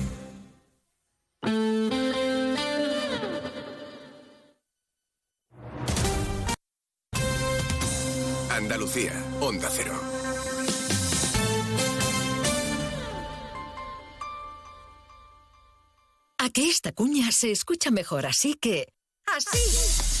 [SPEAKER 6] Andalucía, Onda Cero.
[SPEAKER 18] A que esta cuña se escucha mejor, así que... ¡Así!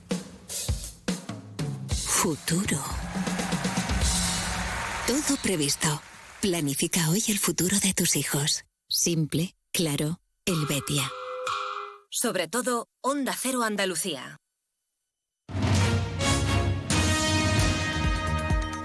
[SPEAKER 3] Futuro. Todo previsto. Planifica hoy el futuro de tus hijos. Simple, claro, Helvetia.
[SPEAKER 8] Sobre todo, Onda Cero Andalucía.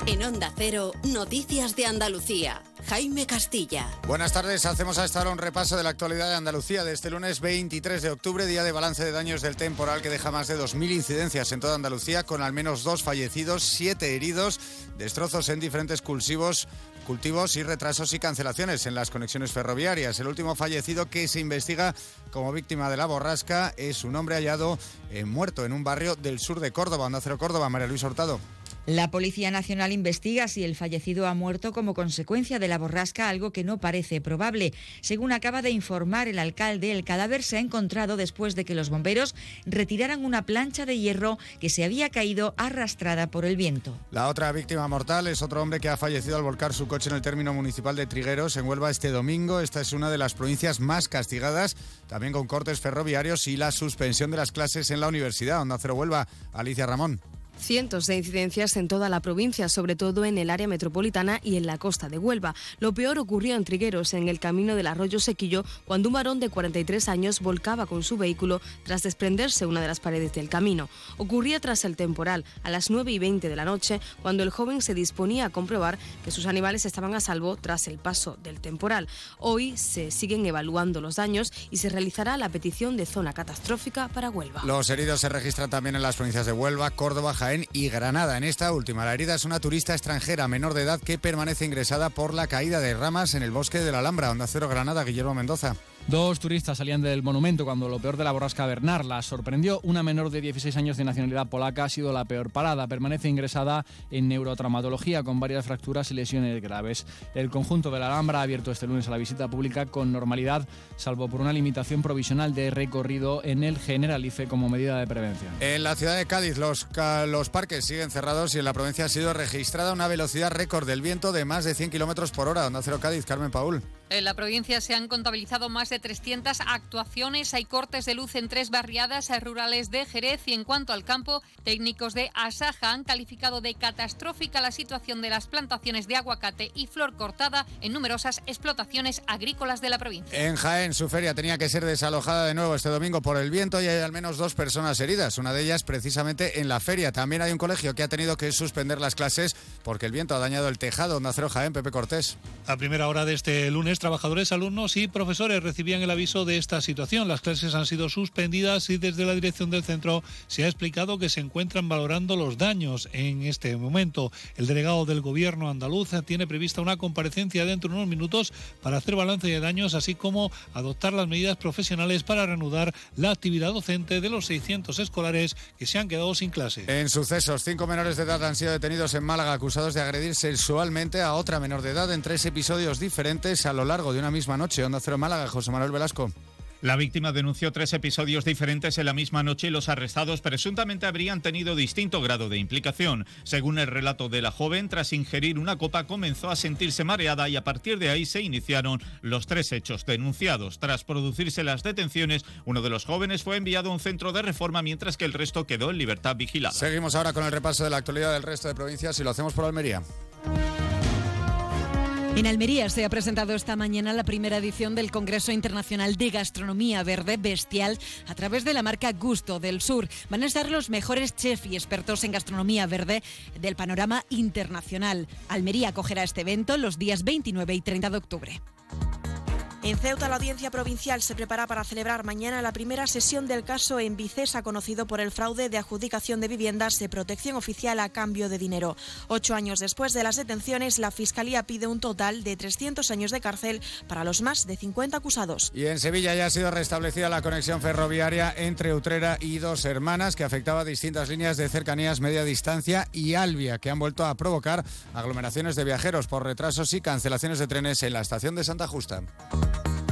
[SPEAKER 3] En Onda Cero, Noticias de Andalucía. Jaime Castilla.
[SPEAKER 19] Buenas tardes, hacemos hasta ahora un repaso de la actualidad de Andalucía de este lunes 23 de octubre, día de balance de daños del temporal que deja más de 2.000 incidencias en toda Andalucía, con al menos dos fallecidos, siete heridos, destrozos en diferentes cultivos, cultivos y retrasos y cancelaciones en las conexiones ferroviarias. El último fallecido que se investiga como víctima de la borrasca es un hombre hallado eh, muerto en un barrio del sur de Córdoba, Onda Cero Córdoba, María Luis Hurtado.
[SPEAKER 20] La Policía Nacional investiga si el fallecido ha muerto como consecuencia de la borrasca, algo que no parece probable. Según acaba de informar el alcalde, el cadáver se ha encontrado después de que los bomberos retiraran una plancha de hierro que se había caído arrastrada por el viento.
[SPEAKER 19] La otra víctima mortal es otro hombre que ha fallecido al volcar su coche en el término municipal de Trigueros, en Huelva, este domingo. Esta es una de las provincias más castigadas, también con cortes ferroviarios y la suspensión de las clases en la universidad. Onda Cero Huelva, Alicia Ramón.
[SPEAKER 21] Cientos de incidencias en toda la provincia, sobre todo en el área metropolitana y en la costa de Huelva. Lo peor ocurrió en Trigueros, en el camino del arroyo Sequillo, cuando un varón de 43 años volcaba con su vehículo tras desprenderse una de las paredes del camino. Ocurría tras el temporal, a las 9 y 20 de la noche, cuando el joven se disponía a comprobar que sus animales estaban a salvo tras el paso del temporal. Hoy se siguen evaluando los daños y se realizará la petición de zona catastrófica para Huelva.
[SPEAKER 19] Los heridos se registran también en las provincias de Huelva, Córdoba, Jaén y Granada. En esta última, la herida es una turista extranjera menor de edad que permanece ingresada por la caída de ramas en el bosque de la Alhambra. Onda Cero Granada, Guillermo Mendoza.
[SPEAKER 22] Dos turistas salían del monumento cuando lo peor de la borrasca Bernard la sorprendió. Una menor de 16 años de nacionalidad polaca ha sido la peor parada. Permanece ingresada en neurotraumatología con varias fracturas y lesiones graves. El conjunto de la Alhambra ha abierto este lunes a la visita pública con normalidad, salvo por una limitación provisional de recorrido en el Generalife como medida de prevención.
[SPEAKER 19] En la ciudad de Cádiz los, los parques siguen cerrados y en la provincia ha sido registrada una velocidad récord del viento de más de 100 kilómetros por hora. Onda Cero Cádiz, Carmen Paul.
[SPEAKER 23] En la provincia se han contabilizado más de 300 actuaciones. Hay cortes de luz en tres barriadas rurales de Jerez y en cuanto al campo, técnicos de Asaja han calificado de catastrófica la situación de las plantaciones de aguacate y flor cortada en numerosas explotaciones agrícolas de la provincia.
[SPEAKER 19] En Jaén, su feria tenía que ser desalojada de nuevo este domingo por el viento y hay al menos dos personas heridas, una de ellas precisamente en la feria. También hay un colegio que ha tenido que suspender las clases porque el viento ha dañado el tejado. Cero Jaén, Pepe Cortés.
[SPEAKER 24] A primera hora de este lunes, trabajadores, alumnos y profesores recibían el aviso de esta situación. Las clases han sido suspendidas y desde la dirección del centro se ha explicado que se encuentran valorando los daños en este momento. El delegado del gobierno andaluz tiene prevista una comparecencia dentro de unos minutos para hacer balance de daños, así como adoptar las medidas profesionales para reanudar la actividad docente de los 600 escolares que se han quedado sin clase.
[SPEAKER 19] En sucesos, cinco menores de edad han sido detenidos en Málaga acusados de agredir sexualmente a otra menor de edad en tres episodios diferentes a lo largo de una misma noche. Onda Cero Málaga, José Manuel Velasco.
[SPEAKER 25] La víctima denunció tres episodios diferentes en la misma noche y los arrestados presuntamente habrían tenido distinto grado de implicación. Según el relato de la joven, tras ingerir una copa comenzó a sentirse mareada y a partir de ahí se iniciaron los tres hechos denunciados. Tras producirse las detenciones, uno de los jóvenes fue enviado a un centro de reforma mientras que el resto quedó en libertad vigilada.
[SPEAKER 19] Seguimos ahora con el repaso de la actualidad del resto de provincias y lo hacemos por Almería.
[SPEAKER 26] En Almería se ha presentado esta mañana la primera edición del Congreso Internacional de Gastronomía Verde Bestial a través de la marca Gusto del Sur. Van a estar los mejores chefs y expertos en gastronomía verde del panorama internacional. Almería acogerá este evento los días 29 y 30 de octubre.
[SPEAKER 5] En Ceuta, la audiencia provincial se prepara para celebrar mañana la primera sesión del caso en Vicesa, conocido por el fraude de adjudicación de viviendas de protección oficial a cambio de dinero. Ocho años después de las detenciones, la Fiscalía pide un total de 300 años de cárcel para los más de 50 acusados.
[SPEAKER 19] Y en Sevilla ya ha sido restablecida la conexión ferroviaria entre Utrera y Dos Hermanas, que afectaba a distintas líneas de cercanías media distancia y Albia, que han vuelto a provocar aglomeraciones de viajeros por retrasos y cancelaciones de trenes en la estación de Santa Justa.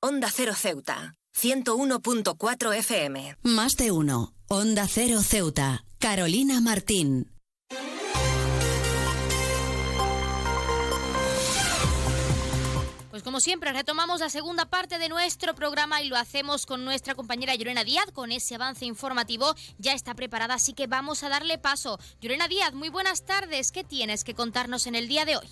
[SPEAKER 8] Onda Cero Ceuta, 101.4 FM.
[SPEAKER 3] Más de uno. Onda Cero Ceuta. Carolina Martín.
[SPEAKER 1] Pues como siempre, retomamos la segunda parte de nuestro programa y lo hacemos con nuestra compañera Llorena Díaz, con ese avance informativo. Ya está preparada, así que vamos a darle paso. Llorena Díaz, muy buenas tardes. ¿Qué tienes que contarnos en el día de hoy?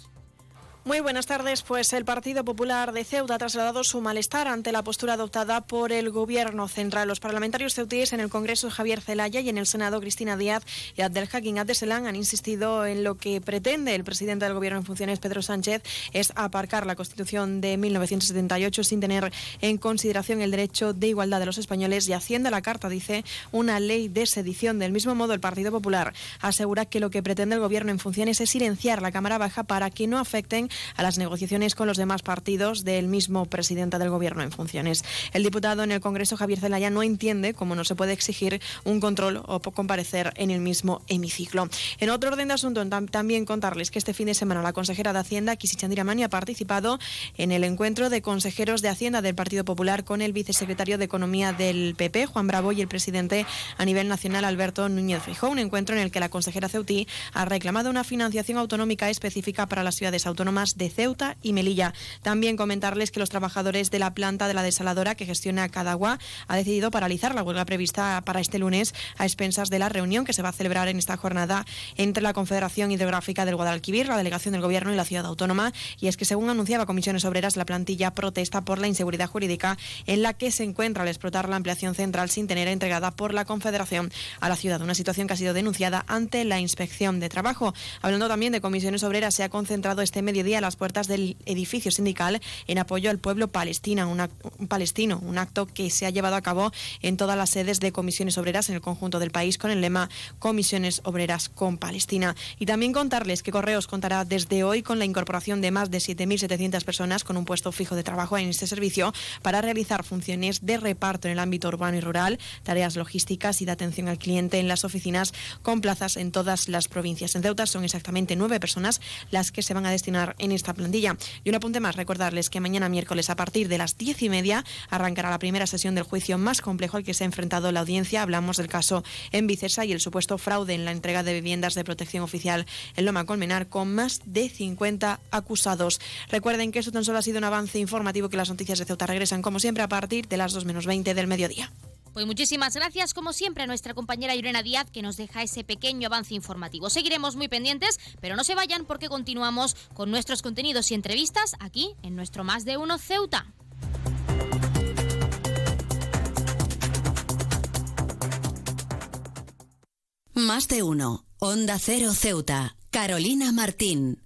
[SPEAKER 5] Muy buenas tardes. Pues el Partido Popular de Ceuta ha trasladado su malestar ante la postura adoptada por el Gobierno central. Los parlamentarios ceutíes en el Congreso Javier Zelaya y en el Senado Cristina Díaz y Abdelhakim Abdeselán han insistido en lo que pretende el presidente del Gobierno en funciones, Pedro Sánchez, es aparcar la Constitución de 1978 sin tener en consideración el derecho de igualdad de los españoles y haciendo la carta, dice, una ley de sedición. Del mismo modo, el Partido Popular asegura que lo que pretende el Gobierno en funciones es silenciar la Cámara Baja para que no afecten a las negociaciones con los demás partidos del mismo presidente del Gobierno en funciones. El diputado en el Congreso, Javier Zelaya, no entiende cómo no se puede exigir un control o comparecer en el mismo hemiciclo. En otro orden de asunto, también contarles que este fin de semana la consejera de Hacienda, Kisi Chandiramani, ha participado en el encuentro de consejeros de Hacienda del Partido Popular con el vicesecretario de Economía del PP, Juan Bravo, y el presidente a nivel nacional, Alberto Núñez Fijó. Un encuentro en el que la consejera Ceutí ha reclamado una financiación autonómica específica para las ciudades autónomas de Ceuta y Melilla. También comentarles que los trabajadores de la planta de la desaladora que gestiona Cadagua ha decidido paralizar la huelga prevista para este lunes a expensas de la reunión que se va a celebrar en esta jornada entre la Confederación Hidrográfica del Guadalquivir, la delegación del Gobierno y la ciudad autónoma. Y es que, según anunciaba Comisiones Obreras, la plantilla protesta por la inseguridad jurídica en la que se encuentra al explotar la ampliación central sin tener entregada por la Confederación a la ciudad. Una situación que ha sido denunciada ante la Inspección de Trabajo. Hablando también de Comisiones Obreras, se ha concentrado este mediodía a las puertas del edificio sindical en apoyo al pueblo palestino, un palestino, un acto que se ha llevado a cabo en todas las sedes de Comisiones Obreras en el conjunto del país con el lema Comisiones Obreras con Palestina. Y también contarles que Correos contará desde hoy con la incorporación de más de 7.700 personas con un puesto fijo de trabajo en este servicio para realizar funciones de reparto en el ámbito urbano y rural, tareas logísticas y de atención al cliente en las oficinas con plazas en todas las provincias. En Ceuta son exactamente nueve personas las que se van a destinar en esta plantilla. Y un apunte más, recordarles que mañana miércoles a partir de las diez y media arrancará la primera sesión del juicio más complejo al que se ha enfrentado la audiencia. Hablamos del caso en Vicesa y el supuesto fraude en la entrega de viviendas de protección oficial en Loma Colmenar con más de 50 acusados. Recuerden que esto tan solo ha sido un avance informativo que las noticias de Ceuta regresan como siempre a partir de las 2 menos 20 del mediodía.
[SPEAKER 1] Pues muchísimas gracias, como siempre, a nuestra compañera Irena Díaz, que nos deja ese pequeño avance informativo. Seguiremos muy pendientes, pero no se vayan porque continuamos con nuestros contenidos y entrevistas aquí en nuestro Más de Uno Ceuta.
[SPEAKER 3] Más de uno. Onda Cero Ceuta. Carolina Martín.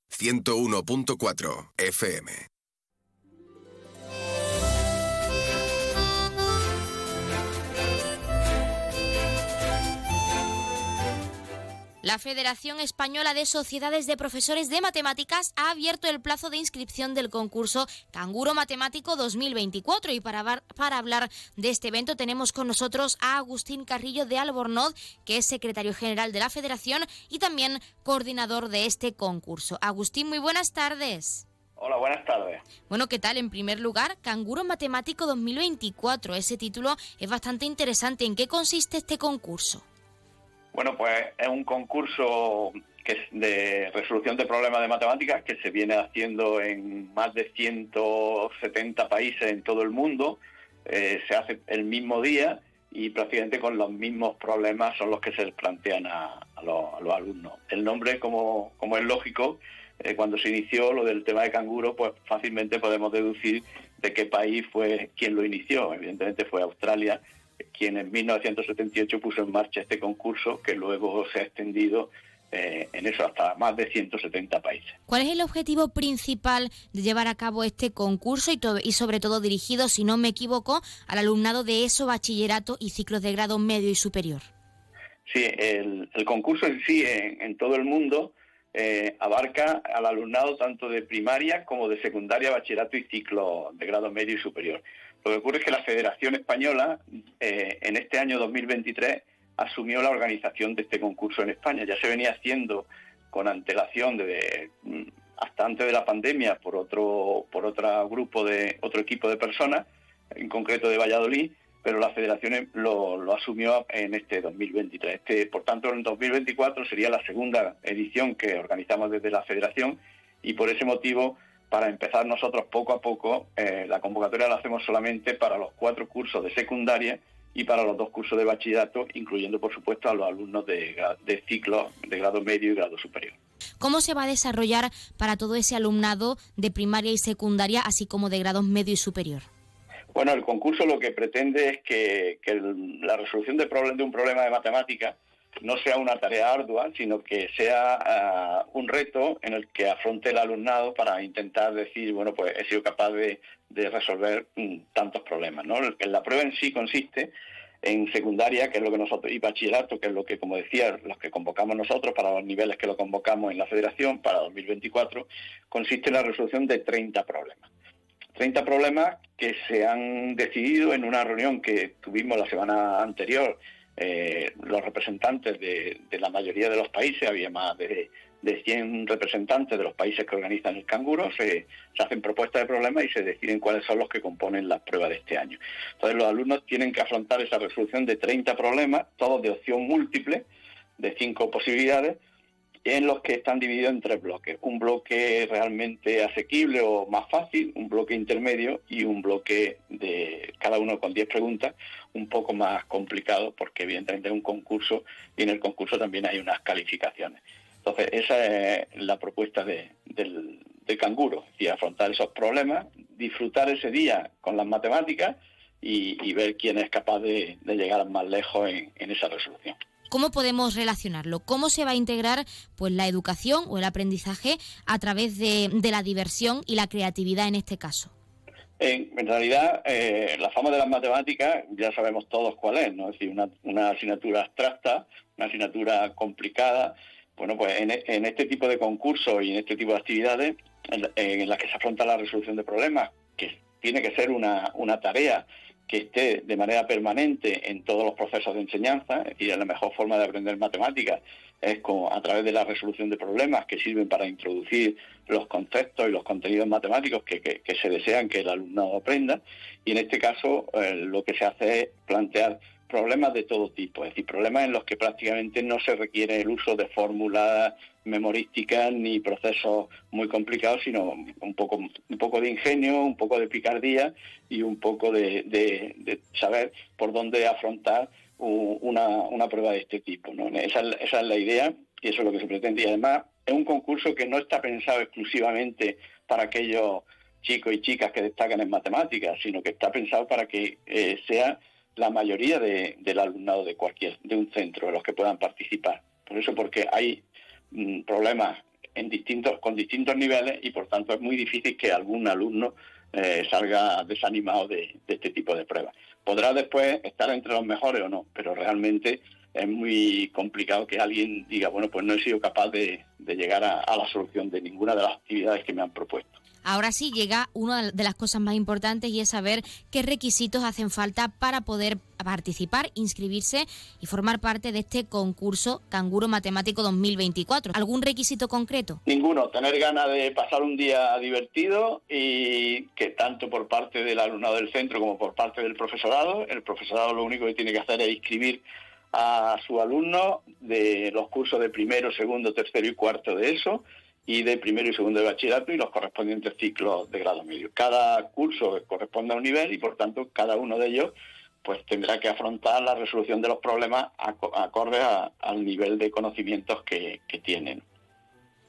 [SPEAKER 27] 101.4 FM.
[SPEAKER 1] La Federación Española de Sociedades de Profesores de Matemáticas ha abierto el plazo de inscripción del concurso Canguro Matemático 2024 y para, hablar de este evento tenemos con nosotros a Agustín Carrillo de Albornoz, que es secretario general de la Federación y también coordinador de este concurso. Agustín, muy buenas tardes.
[SPEAKER 28] Hola, buenas tardes.
[SPEAKER 1] Bueno, ¿qué tal? En primer lugar, Canguro Matemático 2024. Ese título es bastante interesante. ¿En qué consiste este concurso?
[SPEAKER 28] Bueno, pues es un concurso que es de resolución de problemas de matemáticas que se viene haciendo en más de 170 países en todo el mundo. Eh, se hace el mismo día y prácticamente con los mismos problemas son los que se plantean a, los, a los alumnos. El nombre, como, como es lógico, eh, cuando se inició lo del tema de canguro, pues fácilmente podemos deducir de qué país fue quien lo inició. Evidentemente fue Australia, quien en 1978 puso en marcha este concurso que luego se ha extendido eh, en eso hasta más de 170 países.
[SPEAKER 1] ¿Cuál es el objetivo principal de llevar a cabo este concurso y, to- y sobre todo dirigido, si no me equivoco, al alumnado de ESO, bachillerato y ciclos de grado medio y superior?
[SPEAKER 28] Sí, el, el concurso en sí, en, en todo el mundo, eh, abarca al alumnado tanto de primaria como de secundaria, bachillerato y ciclo de grado medio y superior. Lo que ocurre es que la Federación Española, eh, en este año 2023, asumió la organización de este concurso en España. Ya se venía haciendo con antelación de, mm, hasta antes de la pandemia por otro por otro grupo de otro equipo de personas, en concreto de Valladolid, pero la Federación lo, lo asumió en este 2023. Este, por tanto, en 2024 sería la segunda edición que organizamos desde la Federación y por ese motivo, para empezar nosotros poco a poco, eh, la convocatoria la hacemos solamente para los cuatro cursos de secundaria y para los dos cursos de bachillerato, incluyendo, por supuesto, a los alumnos de, de ciclos de grado medio y grado superior.
[SPEAKER 1] ¿Cómo se va a desarrollar para todo ese alumnado de primaria y secundaria, así como de grados medio y superior?
[SPEAKER 28] Bueno, el concurso lo que pretende es que, la resolución de, de un problema de matemática no sea una tarea ardua, sino que sea ah, un reto en el que afronte el alumnado para intentar decir, bueno, pues he sido capaz de, resolver mm, tantos problemas. ¿no? La prueba en sí consiste en secundaria, que es lo que nosotros, y bachillerato, que es lo que, como decía, los que convocamos nosotros para los niveles que lo convocamos en la federación para 2024, consiste en la resolución de 30 problemas. 30 problemas que se han decidido en una reunión que tuvimos la semana anterior eh, los representantes de, la mayoría de los países, había más de, de 100 representantes de los países que organizan el canguro, se, hacen propuestas de problemas y se deciden cuáles son los que componen las pruebas de este año. Entonces los alumnos tienen que afrontar esa resolución de 30 problemas, todos de opción múltiple, de cinco posibilidades, en los que están divididos en tres bloques. Un bloque realmente asequible o más fácil, un bloque intermedio y un bloque de cada uno con 10 preguntas, un poco más complicado porque evidentemente es un concurso y en el concurso también hay unas calificaciones. Entonces, esa es la propuesta de, del, canguro, y afrontar esos problemas, disfrutar ese día con las matemáticas y, ver quién es capaz de, llegar más lejos en esa resolución.
[SPEAKER 1] ¿Cómo podemos relacionarlo? ¿Cómo se va a integrar pues, la educación o el aprendizaje a través de, la diversión y la creatividad en este caso?
[SPEAKER 28] En, realidad, eh, la fama de las matemáticas ya sabemos todos cuál es, ¿no? Es decir, una, asignatura abstracta, una asignatura complicada. Bueno, pues en, este tipo de concursos y en este tipo de actividades en, las que se afronta la resolución de problemas, que tiene que ser una tarea que esté de manera permanente en todos los procesos de enseñanza, decir, la mejor forma de aprender matemáticas es a través de la resolución de problemas que sirven para introducir los conceptos y los contenidos matemáticos que, se desean que el alumnado aprenda. Y en este caso eh, lo que se hace es plantear problemas de todo tipo, es decir, problemas en los que prácticamente no se requiere el uso de fórmulas memorísticas ni procesos muy complicados, sino un poco, un poco de ingenio, un poco de picardía y un poco de, saber por dónde afrontar una, prueba de este tipo. esa es la idea y eso es lo que se pretende. Y además es un concurso que no está pensado exclusivamente para aquellos chicos y chicas que destacan en matemáticas, sino que está pensado para que eh, sea la mayoría del alumnado de cualquier, de un centro, de los que puedan participar. Por eso, porque hay mm, problemas en distintos, con distintos niveles y por tanto es muy difícil que algún alumno eh, salga desanimado de, este tipo de pruebas. Podrá después estar entre los mejores o no, pero realmente es muy complicado que alguien diga, bueno, pues no he sido capaz de, llegar a la solución de ninguna de las actividades que me han propuesto.
[SPEAKER 1] Ahora sí llega una de las cosas más importantes y es saber qué requisitos hacen falta para poder participar, inscribirse y formar parte de este concurso Canguro Matemático 2024. ¿Algún requisito concreto?
[SPEAKER 28] Ninguno, tener ganas de pasar un día divertido y que tanto por parte del alumnado del centro como por parte del profesorado, el profesorado lo único que tiene que hacer es inscribir a su alumno de los cursos de primero, segundo, tercero y cuarto de eso y de primero y segundo de bachillerato y los correspondientes ciclos de grado medio. Cada curso corresponde a un nivel y por tanto cada uno de ellos pues tendrá que afrontar la resolución de los problemas acorde al nivel de conocimientos que, tienen.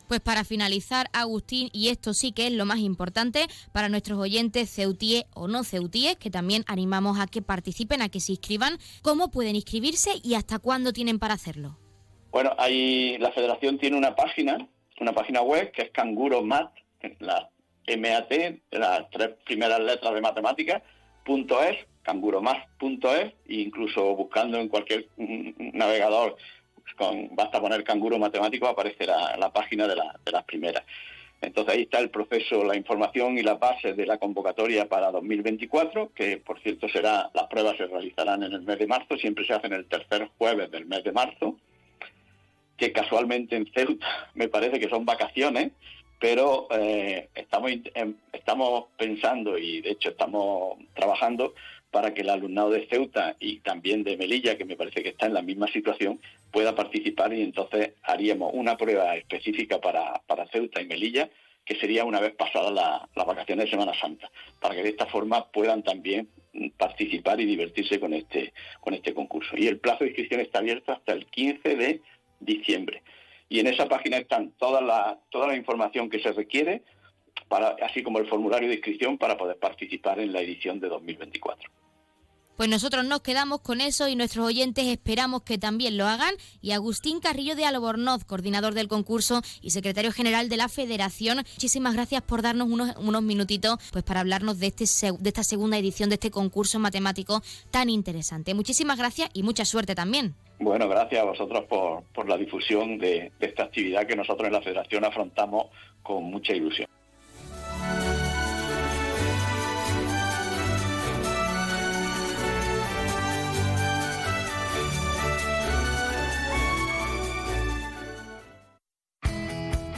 [SPEAKER 1] Pues para finalizar, Agustín, y esto sí que es lo más importante para nuestros oyentes ceutíes o no ceutíes, que también animamos a que participen, a que se inscriban, ¿cómo pueden inscribirse y hasta cuándo tienen para hacerlo?
[SPEAKER 28] Bueno, ahí la federación tiene una página una página web que es Canguro Mat, la MAT, las tres primeras letras de matemáticas, punto es, canguromat.es, e incluso buscando en cualquier navegador, pues basta poner canguro matemático, aparecerá la página de, de las primeras. Entonces ahí está el proceso, la información y las bases de la convocatoria para 2024, que por cierto será, las pruebas se realizarán en el mes de marzo, siempre se hacen el tercer jueves del mes de marzo que casualmente en Ceuta me parece que son vacaciones, pero eh, estamos, em, estamos pensando y de hecho estamos trabajando para que el alumnado de Ceuta y también de Melilla, que me parece que está en la misma situación, pueda participar y entonces haríamos una prueba específica para, para Ceuta y Melilla, que sería una vez pasadas las vacaciones de Semana Santa, para que de esta forma puedan también participar y divertirse con este, con este concurso. Y el plazo de inscripción está abierto hasta el 15 de diciembre. y en esa página están toda la, toda la información que se requiere, para, así como el formulario de inscripción para poder participar en la edición de 2024.
[SPEAKER 1] Pues nosotros nos quedamos con eso y nuestros oyentes esperamos que también lo hagan. Y Agustín Carrillo de Albornoz, coordinador del concurso y secretario general de la Federación, muchísimas gracias por darnos unos, unos minutitos pues para hablarnos de, este, de esta segunda edición de este concurso matemático tan interesante. Muchísimas gracias y mucha suerte también.
[SPEAKER 28] Bueno, gracias a vosotros por, por la difusión de esta actividad que nosotros en la Federación afrontamos con mucha ilusión.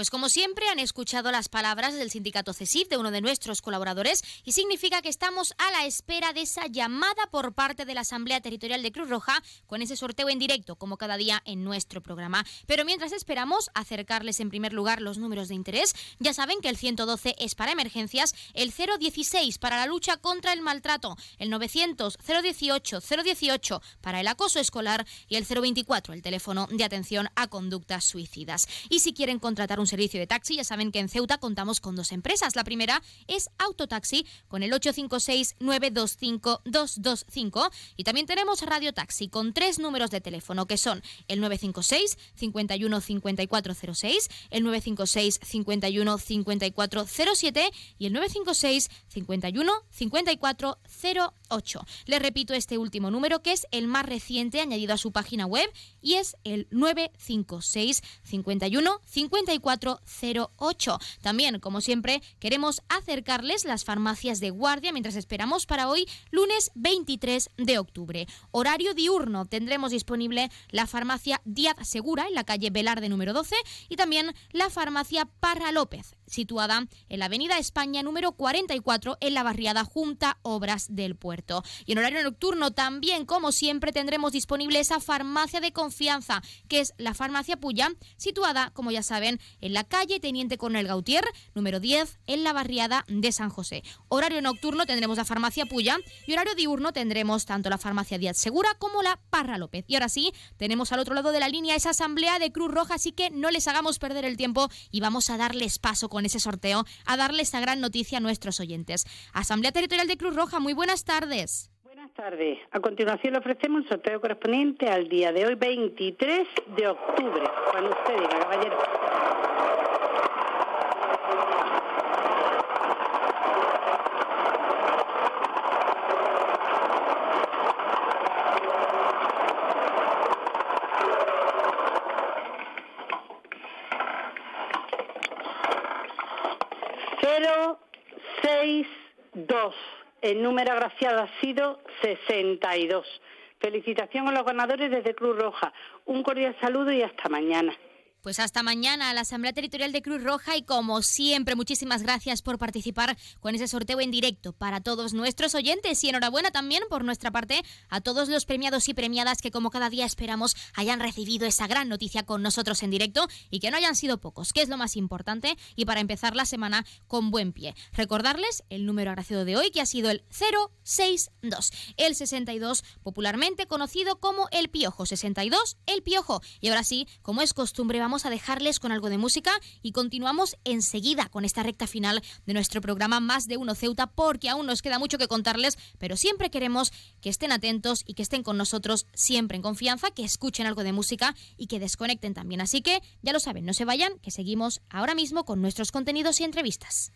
[SPEAKER 1] Pues como siempre han escuchado las palabras del sindicato CESIF de uno de nuestros colaboradores y significa que estamos a la espera de esa llamada por parte de la Asamblea Territorial de Cruz Roja con ese sorteo en directo como cada día en nuestro programa. Pero mientras esperamos acercarles en primer lugar los números de interés, ya saben que el 112 es para emergencias, el 016 para la lucha contra el maltrato, el 900 018 018 para el acoso escolar y el 024 el teléfono de atención a conductas suicidas. Y si quieren contratar un servicio de taxi, ya saben que en Ceuta contamos con dos empresas. La primera es Autotaxi con el 856-925-225 y también tenemos Radio Taxi con tres números de teléfono que son el 956 51 5406, el 956 51 5407 y el 956 51 5408. Les repito este último número que es el más reciente añadido a su página web y es el 956 51 54 408. También, como siempre, queremos acercarles las farmacias de guardia mientras esperamos para hoy, lunes 23 de octubre. Horario diurno tendremos disponible la farmacia Díaz Segura en la calle Velarde número 12 y también la farmacia Parra López situada en la Avenida España número 44 en la barriada Junta Obras del Puerto. Y en horario nocturno también, como siempre, tendremos disponible esa farmacia de confianza, que es la farmacia Puya, situada, como ya saben, en la calle Teniente Coronel Gautier, número 10, en la barriada de San José. Horario nocturno tendremos la farmacia Puya y horario diurno tendremos tanto la farmacia Díaz Segura como la Parra López. Y ahora sí, tenemos al otro lado de la línea esa asamblea de Cruz Roja, así que no les hagamos perder el tiempo y vamos a darles paso con ese sorteo a darle esta gran noticia a nuestros oyentes. Asamblea Territorial de Cruz Roja, muy buenas tardes.
[SPEAKER 29] Buenas tardes. A continuación le ofrecemos un sorteo correspondiente al día de hoy, 23 de octubre. Cuando usted diga, caballero. El número agraciado ha sido 62. Felicitación a los ganadores desde Cruz Roja. Un cordial saludo y hasta mañana.
[SPEAKER 1] Pues hasta mañana a la Asamblea Territorial de Cruz Roja y como siempre muchísimas gracias por participar con ese sorteo en directo para todos nuestros oyentes y enhorabuena también por nuestra parte a todos los premiados y premiadas que como cada día esperamos hayan recibido esa gran noticia con nosotros en directo y que no hayan sido pocos, que es lo más importante y para empezar la semana con buen pie. Recordarles el número agraciado de hoy que ha sido el 062, el 62 popularmente conocido como el Piojo, 62 el Piojo y ahora sí, como es costumbre vamos vamos a dejarles con algo de música y continuamos enseguida con esta recta final de nuestro programa Más de Uno Ceuta porque aún nos queda mucho que contarles, pero siempre queremos que estén atentos y que estén con nosotros siempre en confianza, que escuchen algo de música y que desconecten también. Así que ya lo saben, no se vayan, que seguimos ahora mismo con nuestros contenidos y entrevistas.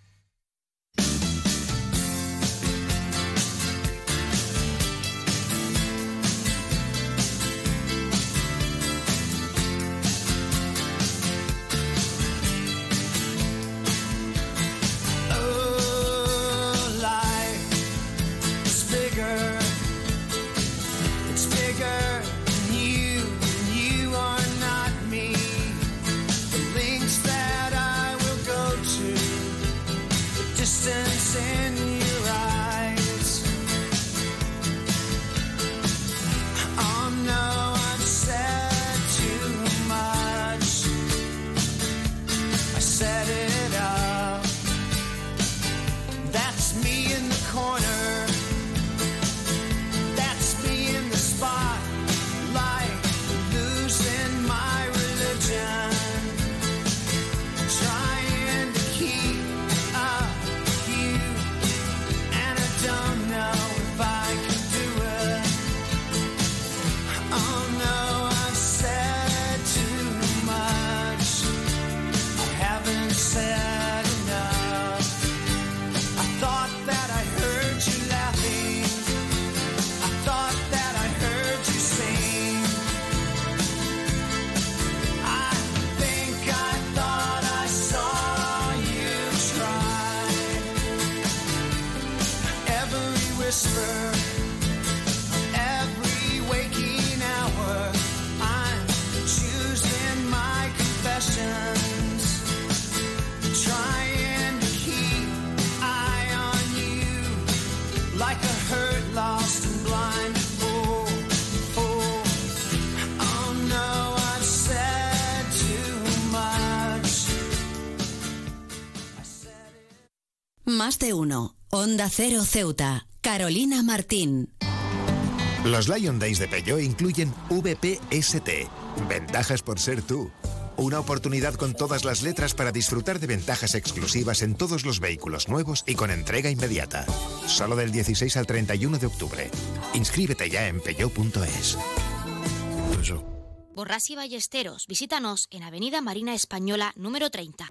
[SPEAKER 3] Más de uno. Onda Cero Ceuta. Carolina Martín.
[SPEAKER 27] Los Lion Days de Peugeot incluyen VPST, ventajas por ser tú. Una oportunidad con todas las letras para disfrutar de ventajas exclusivas en todos los vehículos nuevos y con entrega inmediata. Solo del 16 al 31 de octubre. Inscríbete ya en peugeot.es.
[SPEAKER 1] Borras y Ballesteros, visítanos en Avenida Marina Española número 30.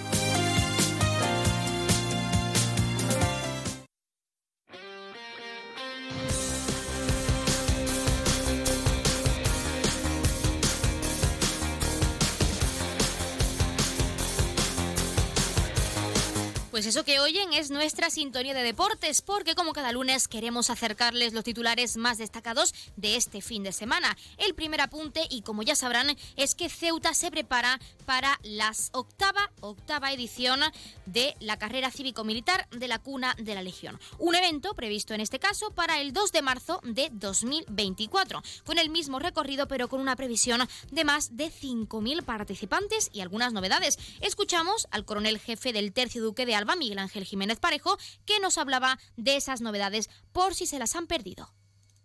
[SPEAKER 1] Pues eso que oyen es nuestra sintonía de deportes, porque como cada lunes queremos acercarles los titulares más destacados de este fin de semana. El primer apunte, y como ya sabrán, es que Ceuta se prepara para la octava, octava edición de la carrera cívico-militar de la cuna de la Legión. Un evento previsto en este caso para el 2 de marzo de 2024, con el mismo recorrido pero con una previsión de más de 5.000 participantes y algunas novedades. Escuchamos al coronel jefe del Tercio Duque de Alba, Miguel Ángel Jiménez Parejo, que nos hablaba de esas novedades por si se las han perdido.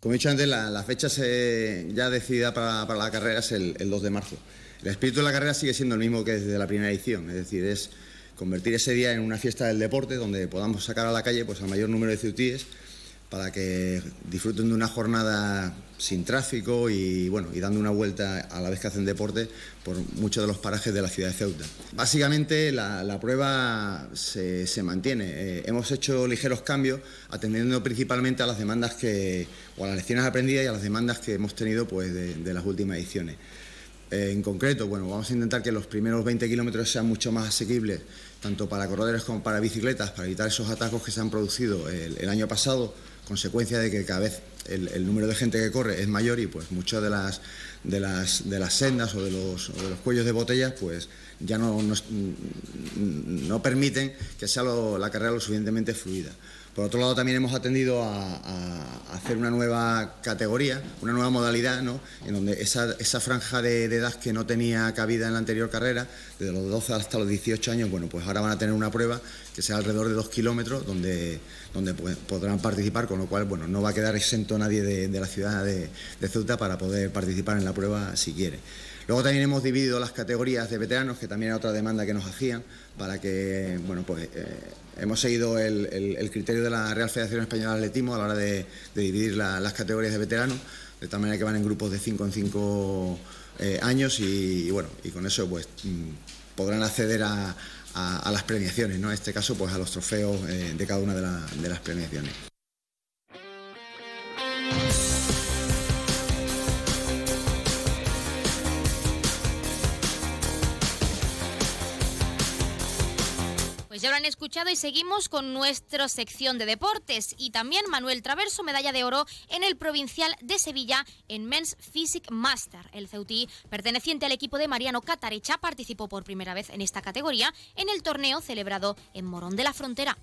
[SPEAKER 30] Como he dicho antes, la, fecha se- ya decidida para, la carrera es el, el 2 de marzo. El espíritu de la carrera sigue siendo el mismo que desde la primera edición, es decir, es convertir ese día en una fiesta del deporte donde podamos sacar a la calle pues, al mayor número de ceutíes para que disfruten de una jornada sin tráfico y, bueno, y dando una vuelta a la vez que hacen deporte por muchos de los parajes de la ciudad de Ceuta. Básicamente la, prueba se, mantiene. Eh, hemos hecho ligeros cambios atendiendo principalmente a las demandas que, o a las lecciones aprendidas y a las demandas que hemos tenido pues, de, las últimas ediciones. Eh, en concreto, bueno, vamos a intentar que los primeros 20 kilómetros sean mucho más asequibles, tanto para corredores como para bicicletas, para evitar esos atascos que se han producido el año pasado, consecuencia de que cada vez el, número de gente que corre es mayor y pues muchas de las, de las, de las sendas o de, los, o de los cuellos de botellas pues ya no, no, no permiten que sea lo- la carrera lo suficientemente fluida. Por otro lado, también hemos atendido a, hacer una nueva categoría, una nueva modalidad, ¿no? en donde esa, franja de, de edad que no tenía cabida en la anterior carrera, desde los 12 hasta los 18 años, bueno, pues ahora van a tener una prueba que sea alrededor de dos kilómetros, donde, donde pues, podrán participar, con lo cual, bueno, no va a quedar exento nadie de, la ciudad de Ceuta para poder participar en la prueba si quiere. Luego también hemos dividido las categorías de veteranos, que también era otra demanda que nos hacían, para que, bueno, pues eh, hemos seguido el, criterio de la Real Federación Española de Atletismo a la hora de, dividir la- las categorías de veteranos, de tal manera que van en grupos de 5 en 5 años y, bueno, y con eso pues mm, podrán acceder a, las premiaciones, ¿no? En este caso, pues a los trofeos eh, de cada una de las premiaciones.
[SPEAKER 1] Ya lo han escuchado y seguimos con nuestra sección de deportes. Y también Manuel Traverso, medalla de oro en el Provincial de Sevilla en Men's Physique Master. El ceutí, perteneciente al equipo de Mariano Catarecha, participó por primera vez en esta categoría en el torneo celebrado en Morón de la Frontera.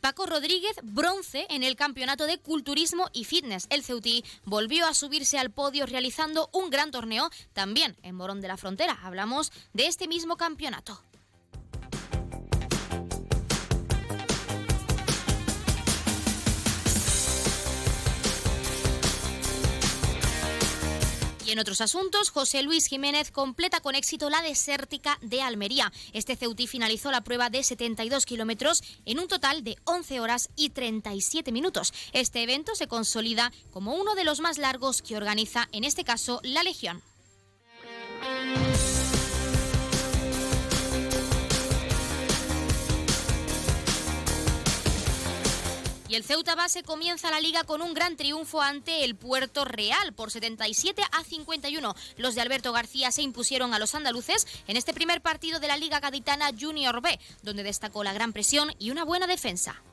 [SPEAKER 1] Paco Rodríguez, bronce en el campeonato de culturismo y fitness. El Ceutí volvió a subirse al podio realizando un gran torneo también en Morón de la Frontera. Hablamos de este mismo campeonato. En otros asuntos, José Luis Jiménez completa con éxito la desértica de Almería. Este ceutí finalizó la prueba de 72 kilómetros en un total de 11 horas y 37 minutos. Este evento se consolida como uno de los más largos que organiza, en este caso, la Legión. Y el Ceuta Base comienza la liga con un gran triunfo ante el Puerto Real por 77 a 51. Los de Alberto García se impusieron a los andaluces en este primer partido de la Liga Gaditana Junior B, donde destacó la gran presión y una buena defensa.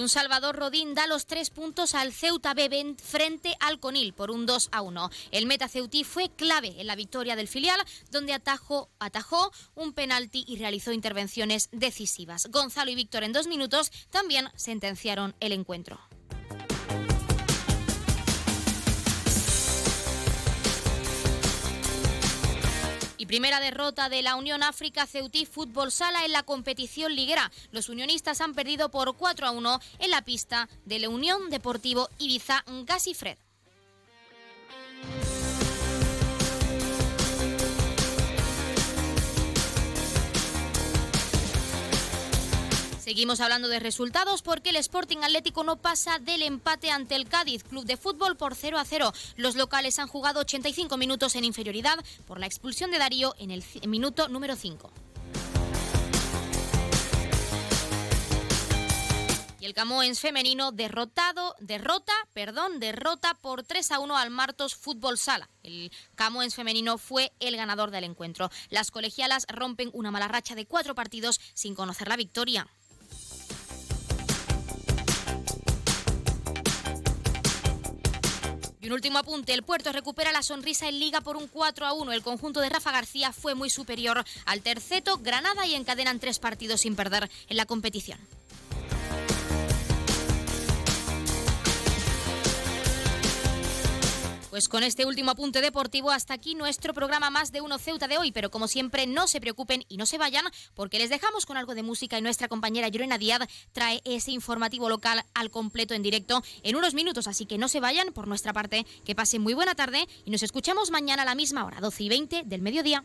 [SPEAKER 1] Un Salvador Rodín da los tres puntos al Ceuta B frente al Conil por un 2 a 1. El meta ceutí fue clave en la victoria del filial, donde atajó un penalti y realizó intervenciones decisivas. Gonzalo y Víctor en dos minutos también sentenciaron el encuentro. Y primera derrota de la Unión África Ceutí Fútbol Sala en la competición liguera. Los unionistas han perdido por 4 a 1 en la pista de la Unión Deportivo Ibiza Gasifred. Seguimos hablando de resultados porque el Sporting Atlético no pasa del empate ante el Cádiz Club de Fútbol por 0 a 0. Los locales han jugado 85 minutos en inferioridad por la expulsión de Darío en el minuto número 5. Y el Camoens femenino derrotado, derrota, perdón, derrota por 3 a 1 al Martos Fútbol Sala. El Camoens femenino fue el ganador del encuentro. Las colegialas rompen una mala racha de cuatro partidos sin conocer la victoria. Y un último apunte, el Puerto recupera la sonrisa en Liga por un 4 a 1. El conjunto de Rafa García fue muy superior al terceto, Granada y encadenan tres partidos sin perder en la competición. Pues con este último apunte deportivo, hasta aquí nuestro programa Más de Uno Ceuta de hoy. Pero como siempre, no se preocupen y no se vayan, porque les dejamos con algo de música y nuestra compañera Llorena Díaz trae ese informativo local al completo en directo en unos minutos. Así que no se vayan, por nuestra parte, que pasen muy buena tarde y nos escuchamos mañana a la misma hora, 12 y 20 del mediodía.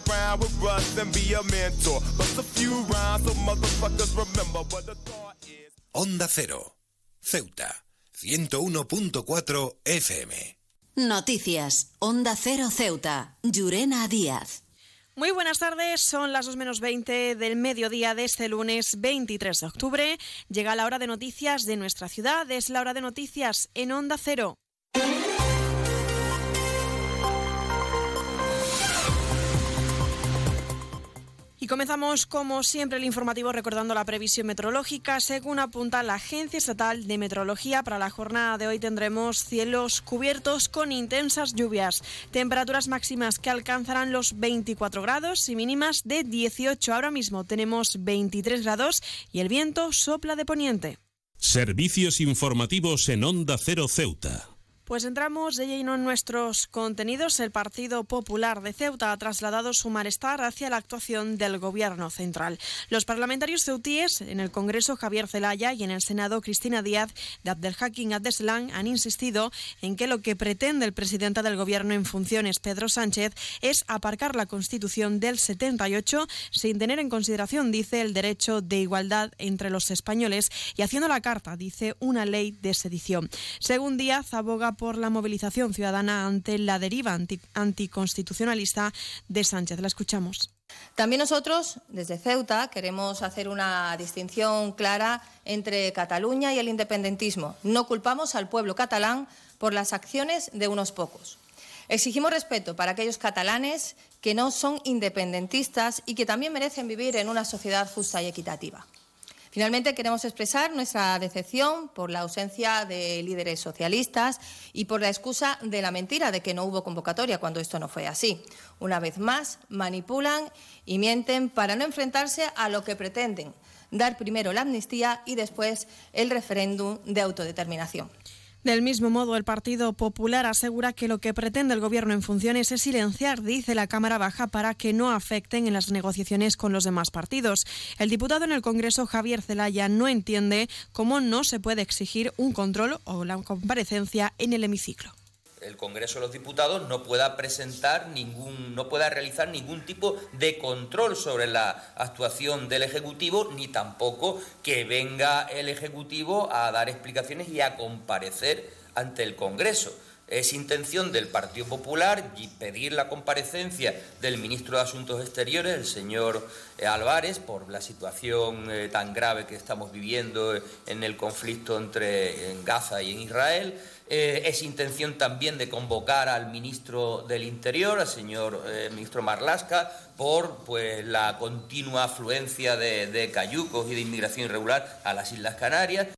[SPEAKER 31] with Russ and be a mentor. Bust a few rhymes so motherfuckers remember what the thought is.
[SPEAKER 27] Onda Cero. Ceuta. 101.4 FM.
[SPEAKER 3] Noticias. Onda Cero Ceuta. Llurena Díaz.
[SPEAKER 5] Muy buenas tardes, son las 2 menos 20 del mediodía de este lunes 23 de octubre. Llega la hora de noticias de nuestra ciudad, es la hora de noticias en Onda Cero. Comenzamos, como siempre, el informativo recordando la previsión meteorológica. Según apunta la Agencia Estatal de Meteorología, para la jornada de hoy tendremos cielos cubiertos con intensas lluvias, temperaturas máximas que alcanzarán los 24 grados y mínimas de 18. Ahora mismo tenemos 23 grados y el viento sopla de poniente.
[SPEAKER 32] Servicios informativos en Onda Cero Ceuta.
[SPEAKER 5] Pues entramos de lleno en nuestros contenidos. El Partido Popular de Ceuta ha trasladado su malestar hacia la actuación del Gobierno central. Los parlamentarios ceutíes en el Congreso Javier Zelaya y en el Senado Cristina Díaz de Abdelhakim Abdeslam han insistido en que lo que pretende el presidente del Gobierno en funciones, Pedro Sánchez, es aparcar la Constitución del 78 sin tener en consideración, dice, el derecho de igualdad entre los españoles y haciendo la carta, dice, una ley de sedición. Según Díaz, aboga por la movilización ciudadana ante la deriva anti- anticonstitucionalista de Sánchez. La escuchamos.
[SPEAKER 33] También nosotros, desde Ceuta, queremos hacer una distinción clara entre Cataluña y el independentismo. No culpamos al pueblo catalán por las acciones de unos pocos. Exigimos respeto para aquellos catalanes que no son independentistas y que también merecen vivir en una sociedad justa y equitativa. Finalmente, queremos expresar nuestra decepción por la ausencia de líderes socialistas y por la excusa de la mentira de que no hubo convocatoria cuando esto no fue así. Una vez más, manipulan y mienten para no enfrentarse a lo que pretenden, dar primero la amnistía y después el referéndum de autodeterminación.
[SPEAKER 5] Del mismo modo, el Partido Popular asegura que lo que pretende el Gobierno en funciones es silenciar, dice la Cámara Baja, para que no afecten en las negociaciones con los demás partidos. El diputado en el Congreso, Javier Zelaya, no entiende cómo no se puede exigir un control o la comparecencia en el hemiciclo
[SPEAKER 34] el Congreso de los Diputados no pueda presentar ningún, no pueda realizar ningún tipo de control sobre la actuación del Ejecutivo, ni tampoco que venga el Ejecutivo a dar explicaciones y a comparecer ante el Congreso. Es intención del Partido Popular pedir la comparecencia del ministro de Asuntos Exteriores, el señor eh, Álvarez, por la situación eh, tan grave que estamos viviendo en el conflicto entre en Gaza y en Israel. Eh, es intención también de convocar al ministro del Interior, al señor eh, ministro Marlasca, por pues, la continua afluencia de, de cayucos y de inmigración irregular a las Islas Canarias.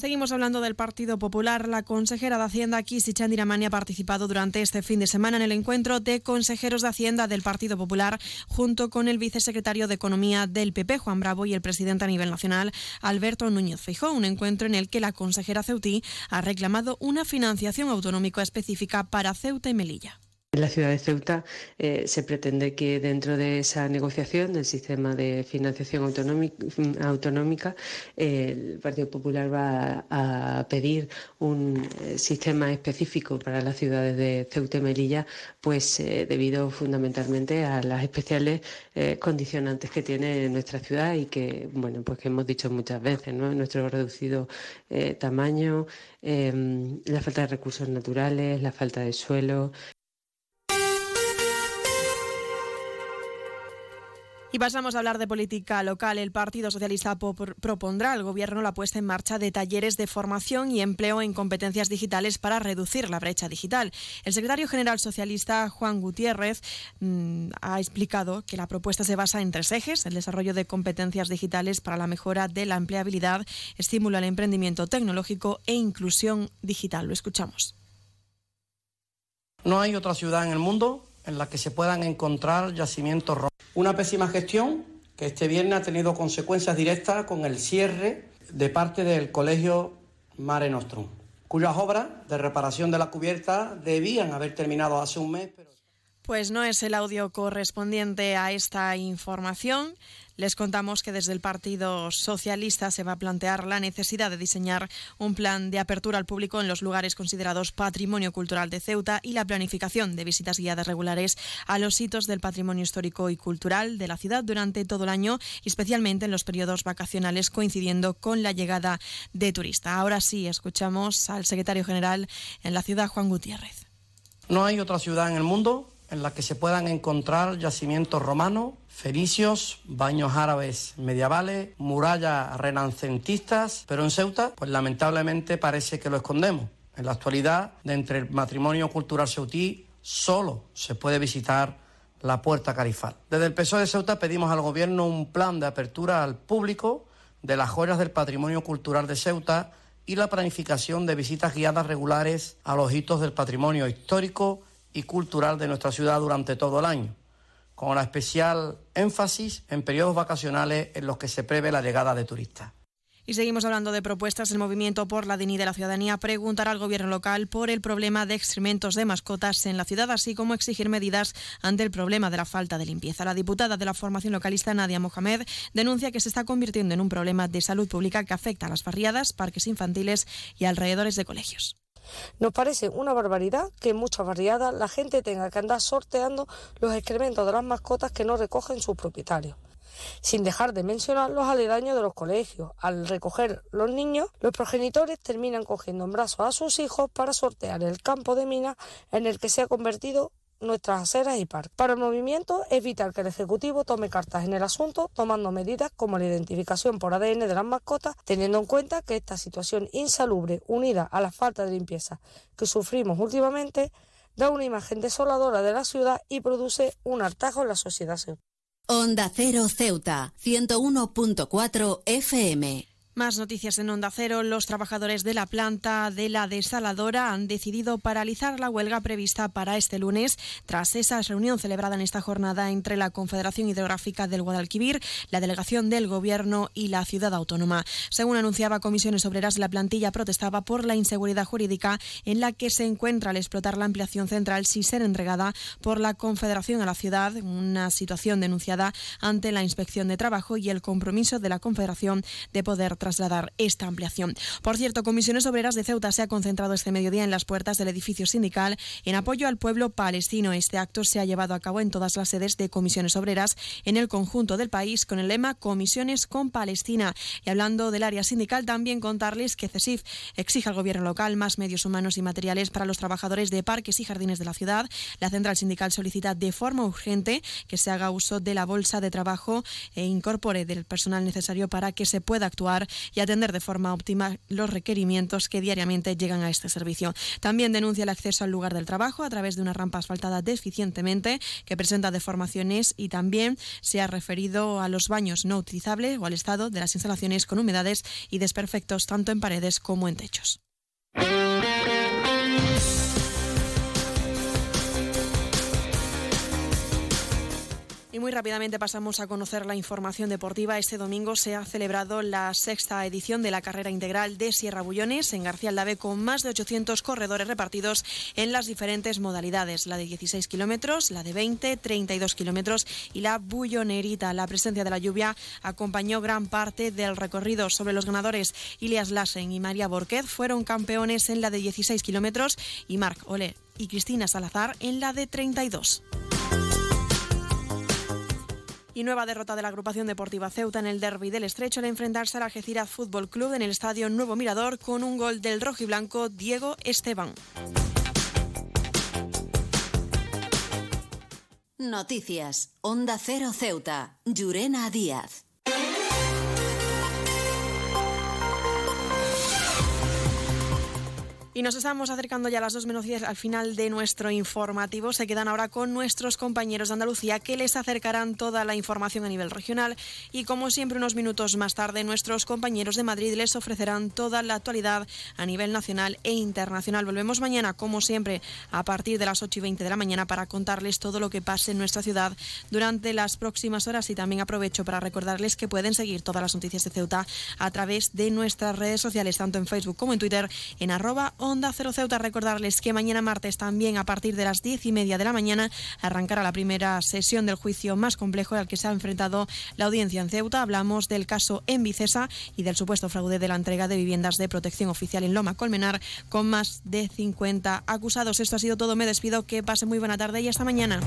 [SPEAKER 5] Seguimos hablando del Partido Popular. La consejera de Hacienda, Kisi Chandiramani, ha participado durante este fin de semana en el encuentro de consejeros de Hacienda del Partido Popular, junto con el vicesecretario de Economía del PP, Juan Bravo, y el presidente a nivel nacional, Alberto Núñez Feijóo. Un encuentro en el que la consejera Ceutí ha reclamado una financiación autonómica específica para Ceuta y Melilla.
[SPEAKER 29] En la ciudad de Ceuta eh, se pretende que dentro de esa negociación del sistema de financiación autonómica, el Partido Popular va a, pedir un eh, sistema específico para las ciudades de Ceuta y Melilla, pues eh, debido fundamentalmente a las especiales condicionantes que tiene nuestra ciudad y que, bueno, pues que hemos dicho muchas veces, ¿no? Nuestro reducido tamaño, eh, la falta de recursos naturales, la falta de suelo.
[SPEAKER 5] Y pasamos a hablar de política local. El Partido Socialista propondrá al Gobierno la puesta en marcha de talleres de formación y empleo en competencias digitales para reducir la brecha digital. El secretario general socialista, Juan Gutiérrez, mmm, ha explicado que la propuesta se basa en tres ejes, el desarrollo de competencias digitales para la mejora de la empleabilidad, estímulo al emprendimiento tecnológico e inclusión digital. Lo escuchamos.
[SPEAKER 35] No hay otra ciudad en el mundo en la que se puedan encontrar yacimientos rojos. Una pésima gestión que este viernes ha tenido consecuencias directas con el cierre de parte del Colegio Mare Nostrum, cuyas obras de reparación de la cubierta debían haber terminado hace un mes.
[SPEAKER 5] Pues no es el audio correspondiente a esta información. Les contamos que desde el Partido Socialista se va a plantear la necesidad de diseñar un plan de apertura al público en los lugares considerados patrimonio cultural de Ceuta y la planificación de visitas guiadas regulares a los sitios del patrimonio histórico y cultural de la ciudad durante todo el año, especialmente en los periodos vacacionales coincidiendo con la llegada de turistas. Ahora sí, escuchamos al secretario general en la ciudad, Juan Gutiérrez.
[SPEAKER 35] No hay otra ciudad en el mundo en la que se puedan encontrar yacimientos romanos, fenicios, baños árabes medievales, murallas renacentistas, pero en Ceuta, pues lamentablemente parece que lo escondemos. En la actualidad, de entre el matrimonio cultural ceutí, solo se puede visitar la puerta carifal. Desde el PSOE de Ceuta pedimos al Gobierno un plan de apertura al público de las joyas del patrimonio cultural de Ceuta y la planificación de visitas guiadas regulares a los hitos del patrimonio histórico y cultural de nuestra ciudad durante todo el año, con la especial énfasis en periodos vacacionales en los que se prevé la llegada de turistas.
[SPEAKER 5] Y seguimos hablando de propuestas. El Movimiento por la Dignidad de la Ciudadanía preguntará al Gobierno local por el problema de excrementos de mascotas en la ciudad, así como exigir medidas ante el problema de la falta de limpieza. La diputada de la formación localista, Nadia Mohamed, denuncia que se está convirtiendo en un problema de salud pública que afecta a las barriadas, parques infantiles y alrededores de colegios.
[SPEAKER 36] Nos parece una barbaridad que en muchas barriadas la gente tenga que andar sorteando los excrementos de las mascotas que no recogen sus propietarios sin dejar de mencionar los aledaños de los colegios. Al recoger los niños, los progenitores terminan cogiendo en brazos a sus hijos para sortear el campo de minas en el que se ha convertido nuestras aceras y parques. Para el movimiento es vital que el Ejecutivo tome cartas en el asunto, tomando medidas como la identificación por ADN de las mascotas, teniendo en cuenta que esta situación insalubre, unida a la falta de limpieza que sufrimos últimamente, da una imagen desoladora de la ciudad y produce un hartajo en la sociedad.
[SPEAKER 3] Onda Cero Ceuta, 101.4 FM.
[SPEAKER 5] Más noticias en Onda Cero. Los trabajadores de la planta de la desaladora han decidido paralizar la huelga prevista para este lunes tras esa reunión celebrada en esta jornada entre la Confederación Hidrográfica del Guadalquivir, la delegación del Gobierno y la ciudad autónoma. Según anunciaba Comisiones Obreras, la plantilla protestaba por la inseguridad jurídica en la que se encuentra al explotar la ampliación central sin ser entregada por la Confederación a la ciudad, una situación denunciada ante la Inspección de Trabajo y el compromiso de la Confederación de poder trasladar esta ampliación. Por cierto, Comisiones Obreras de Ceuta se ha concentrado este mediodía en las puertas del edificio sindical en apoyo al pueblo palestino. Este acto se ha llevado a cabo en todas las sedes de Comisiones Obreras en el conjunto del país con el lema Comisiones con Palestina. Y hablando del área sindical, también contarles que CESIF exige al gobierno local más medios humanos y materiales para los trabajadores de parques y jardines de la ciudad. La central sindical solicita de forma urgente que se haga uso de la bolsa de trabajo e incorpore del personal necesario para que se pueda actuar y atender de forma óptima los requerimientos que diariamente llegan a este servicio. También denuncia el acceso al lugar del trabajo a través de una rampa asfaltada deficientemente que presenta deformaciones y también se ha referido a los baños no utilizables o al estado de las instalaciones con humedades y desperfectos tanto en paredes como en techos. Muy rápidamente pasamos a conocer la información deportiva. Este domingo se ha celebrado la sexta edición de la carrera integral de Sierra Bullones en García Aldave con más de 800 corredores repartidos en las diferentes modalidades, la de 16 kilómetros, la de 20, 32 kilómetros y la bullonerita. La presencia de la lluvia acompañó gran parte del recorrido sobre los ganadores. Ilias Lassen y María Borquez fueron campeones en la de 16 kilómetros y Marc Ole y Cristina Salazar en la de 32. Y nueva derrota de la agrupación deportiva Ceuta en el derby del Estrecho al enfrentarse al Algeciras Fútbol Club en el estadio Nuevo Mirador con un gol del rojiblanco Diego Esteban.
[SPEAKER 3] Noticias. Onda Cero Ceuta. Llurena Díaz.
[SPEAKER 5] Y nos estamos acercando ya a las dos menos al final de nuestro informativo. Se quedan ahora con nuestros compañeros de Andalucía que les acercarán toda la información a nivel regional. Y como siempre, unos minutos más tarde, nuestros compañeros de Madrid les ofrecerán toda la actualidad a nivel nacional e internacional. Volvemos mañana, como siempre, a partir de las 8 y 20 de la mañana para contarles todo lo que pase en nuestra ciudad durante las próximas horas. Y también aprovecho para recordarles que pueden seguir todas las noticias de Ceuta a través de nuestras redes sociales, tanto en Facebook como en Twitter, en arroba Onda Cero Ceuta. Recordarles que mañana martes también a partir de las diez y media de la mañana arrancará la primera sesión del juicio más complejo al que se ha enfrentado la audiencia en Ceuta. Hablamos del caso en Vicesa y del supuesto fraude de la entrega de viviendas de protección oficial en Loma Colmenar con más de 50 acusados. Esto ha sido todo. Me despido. Que pase muy buena tarde y hasta mañana.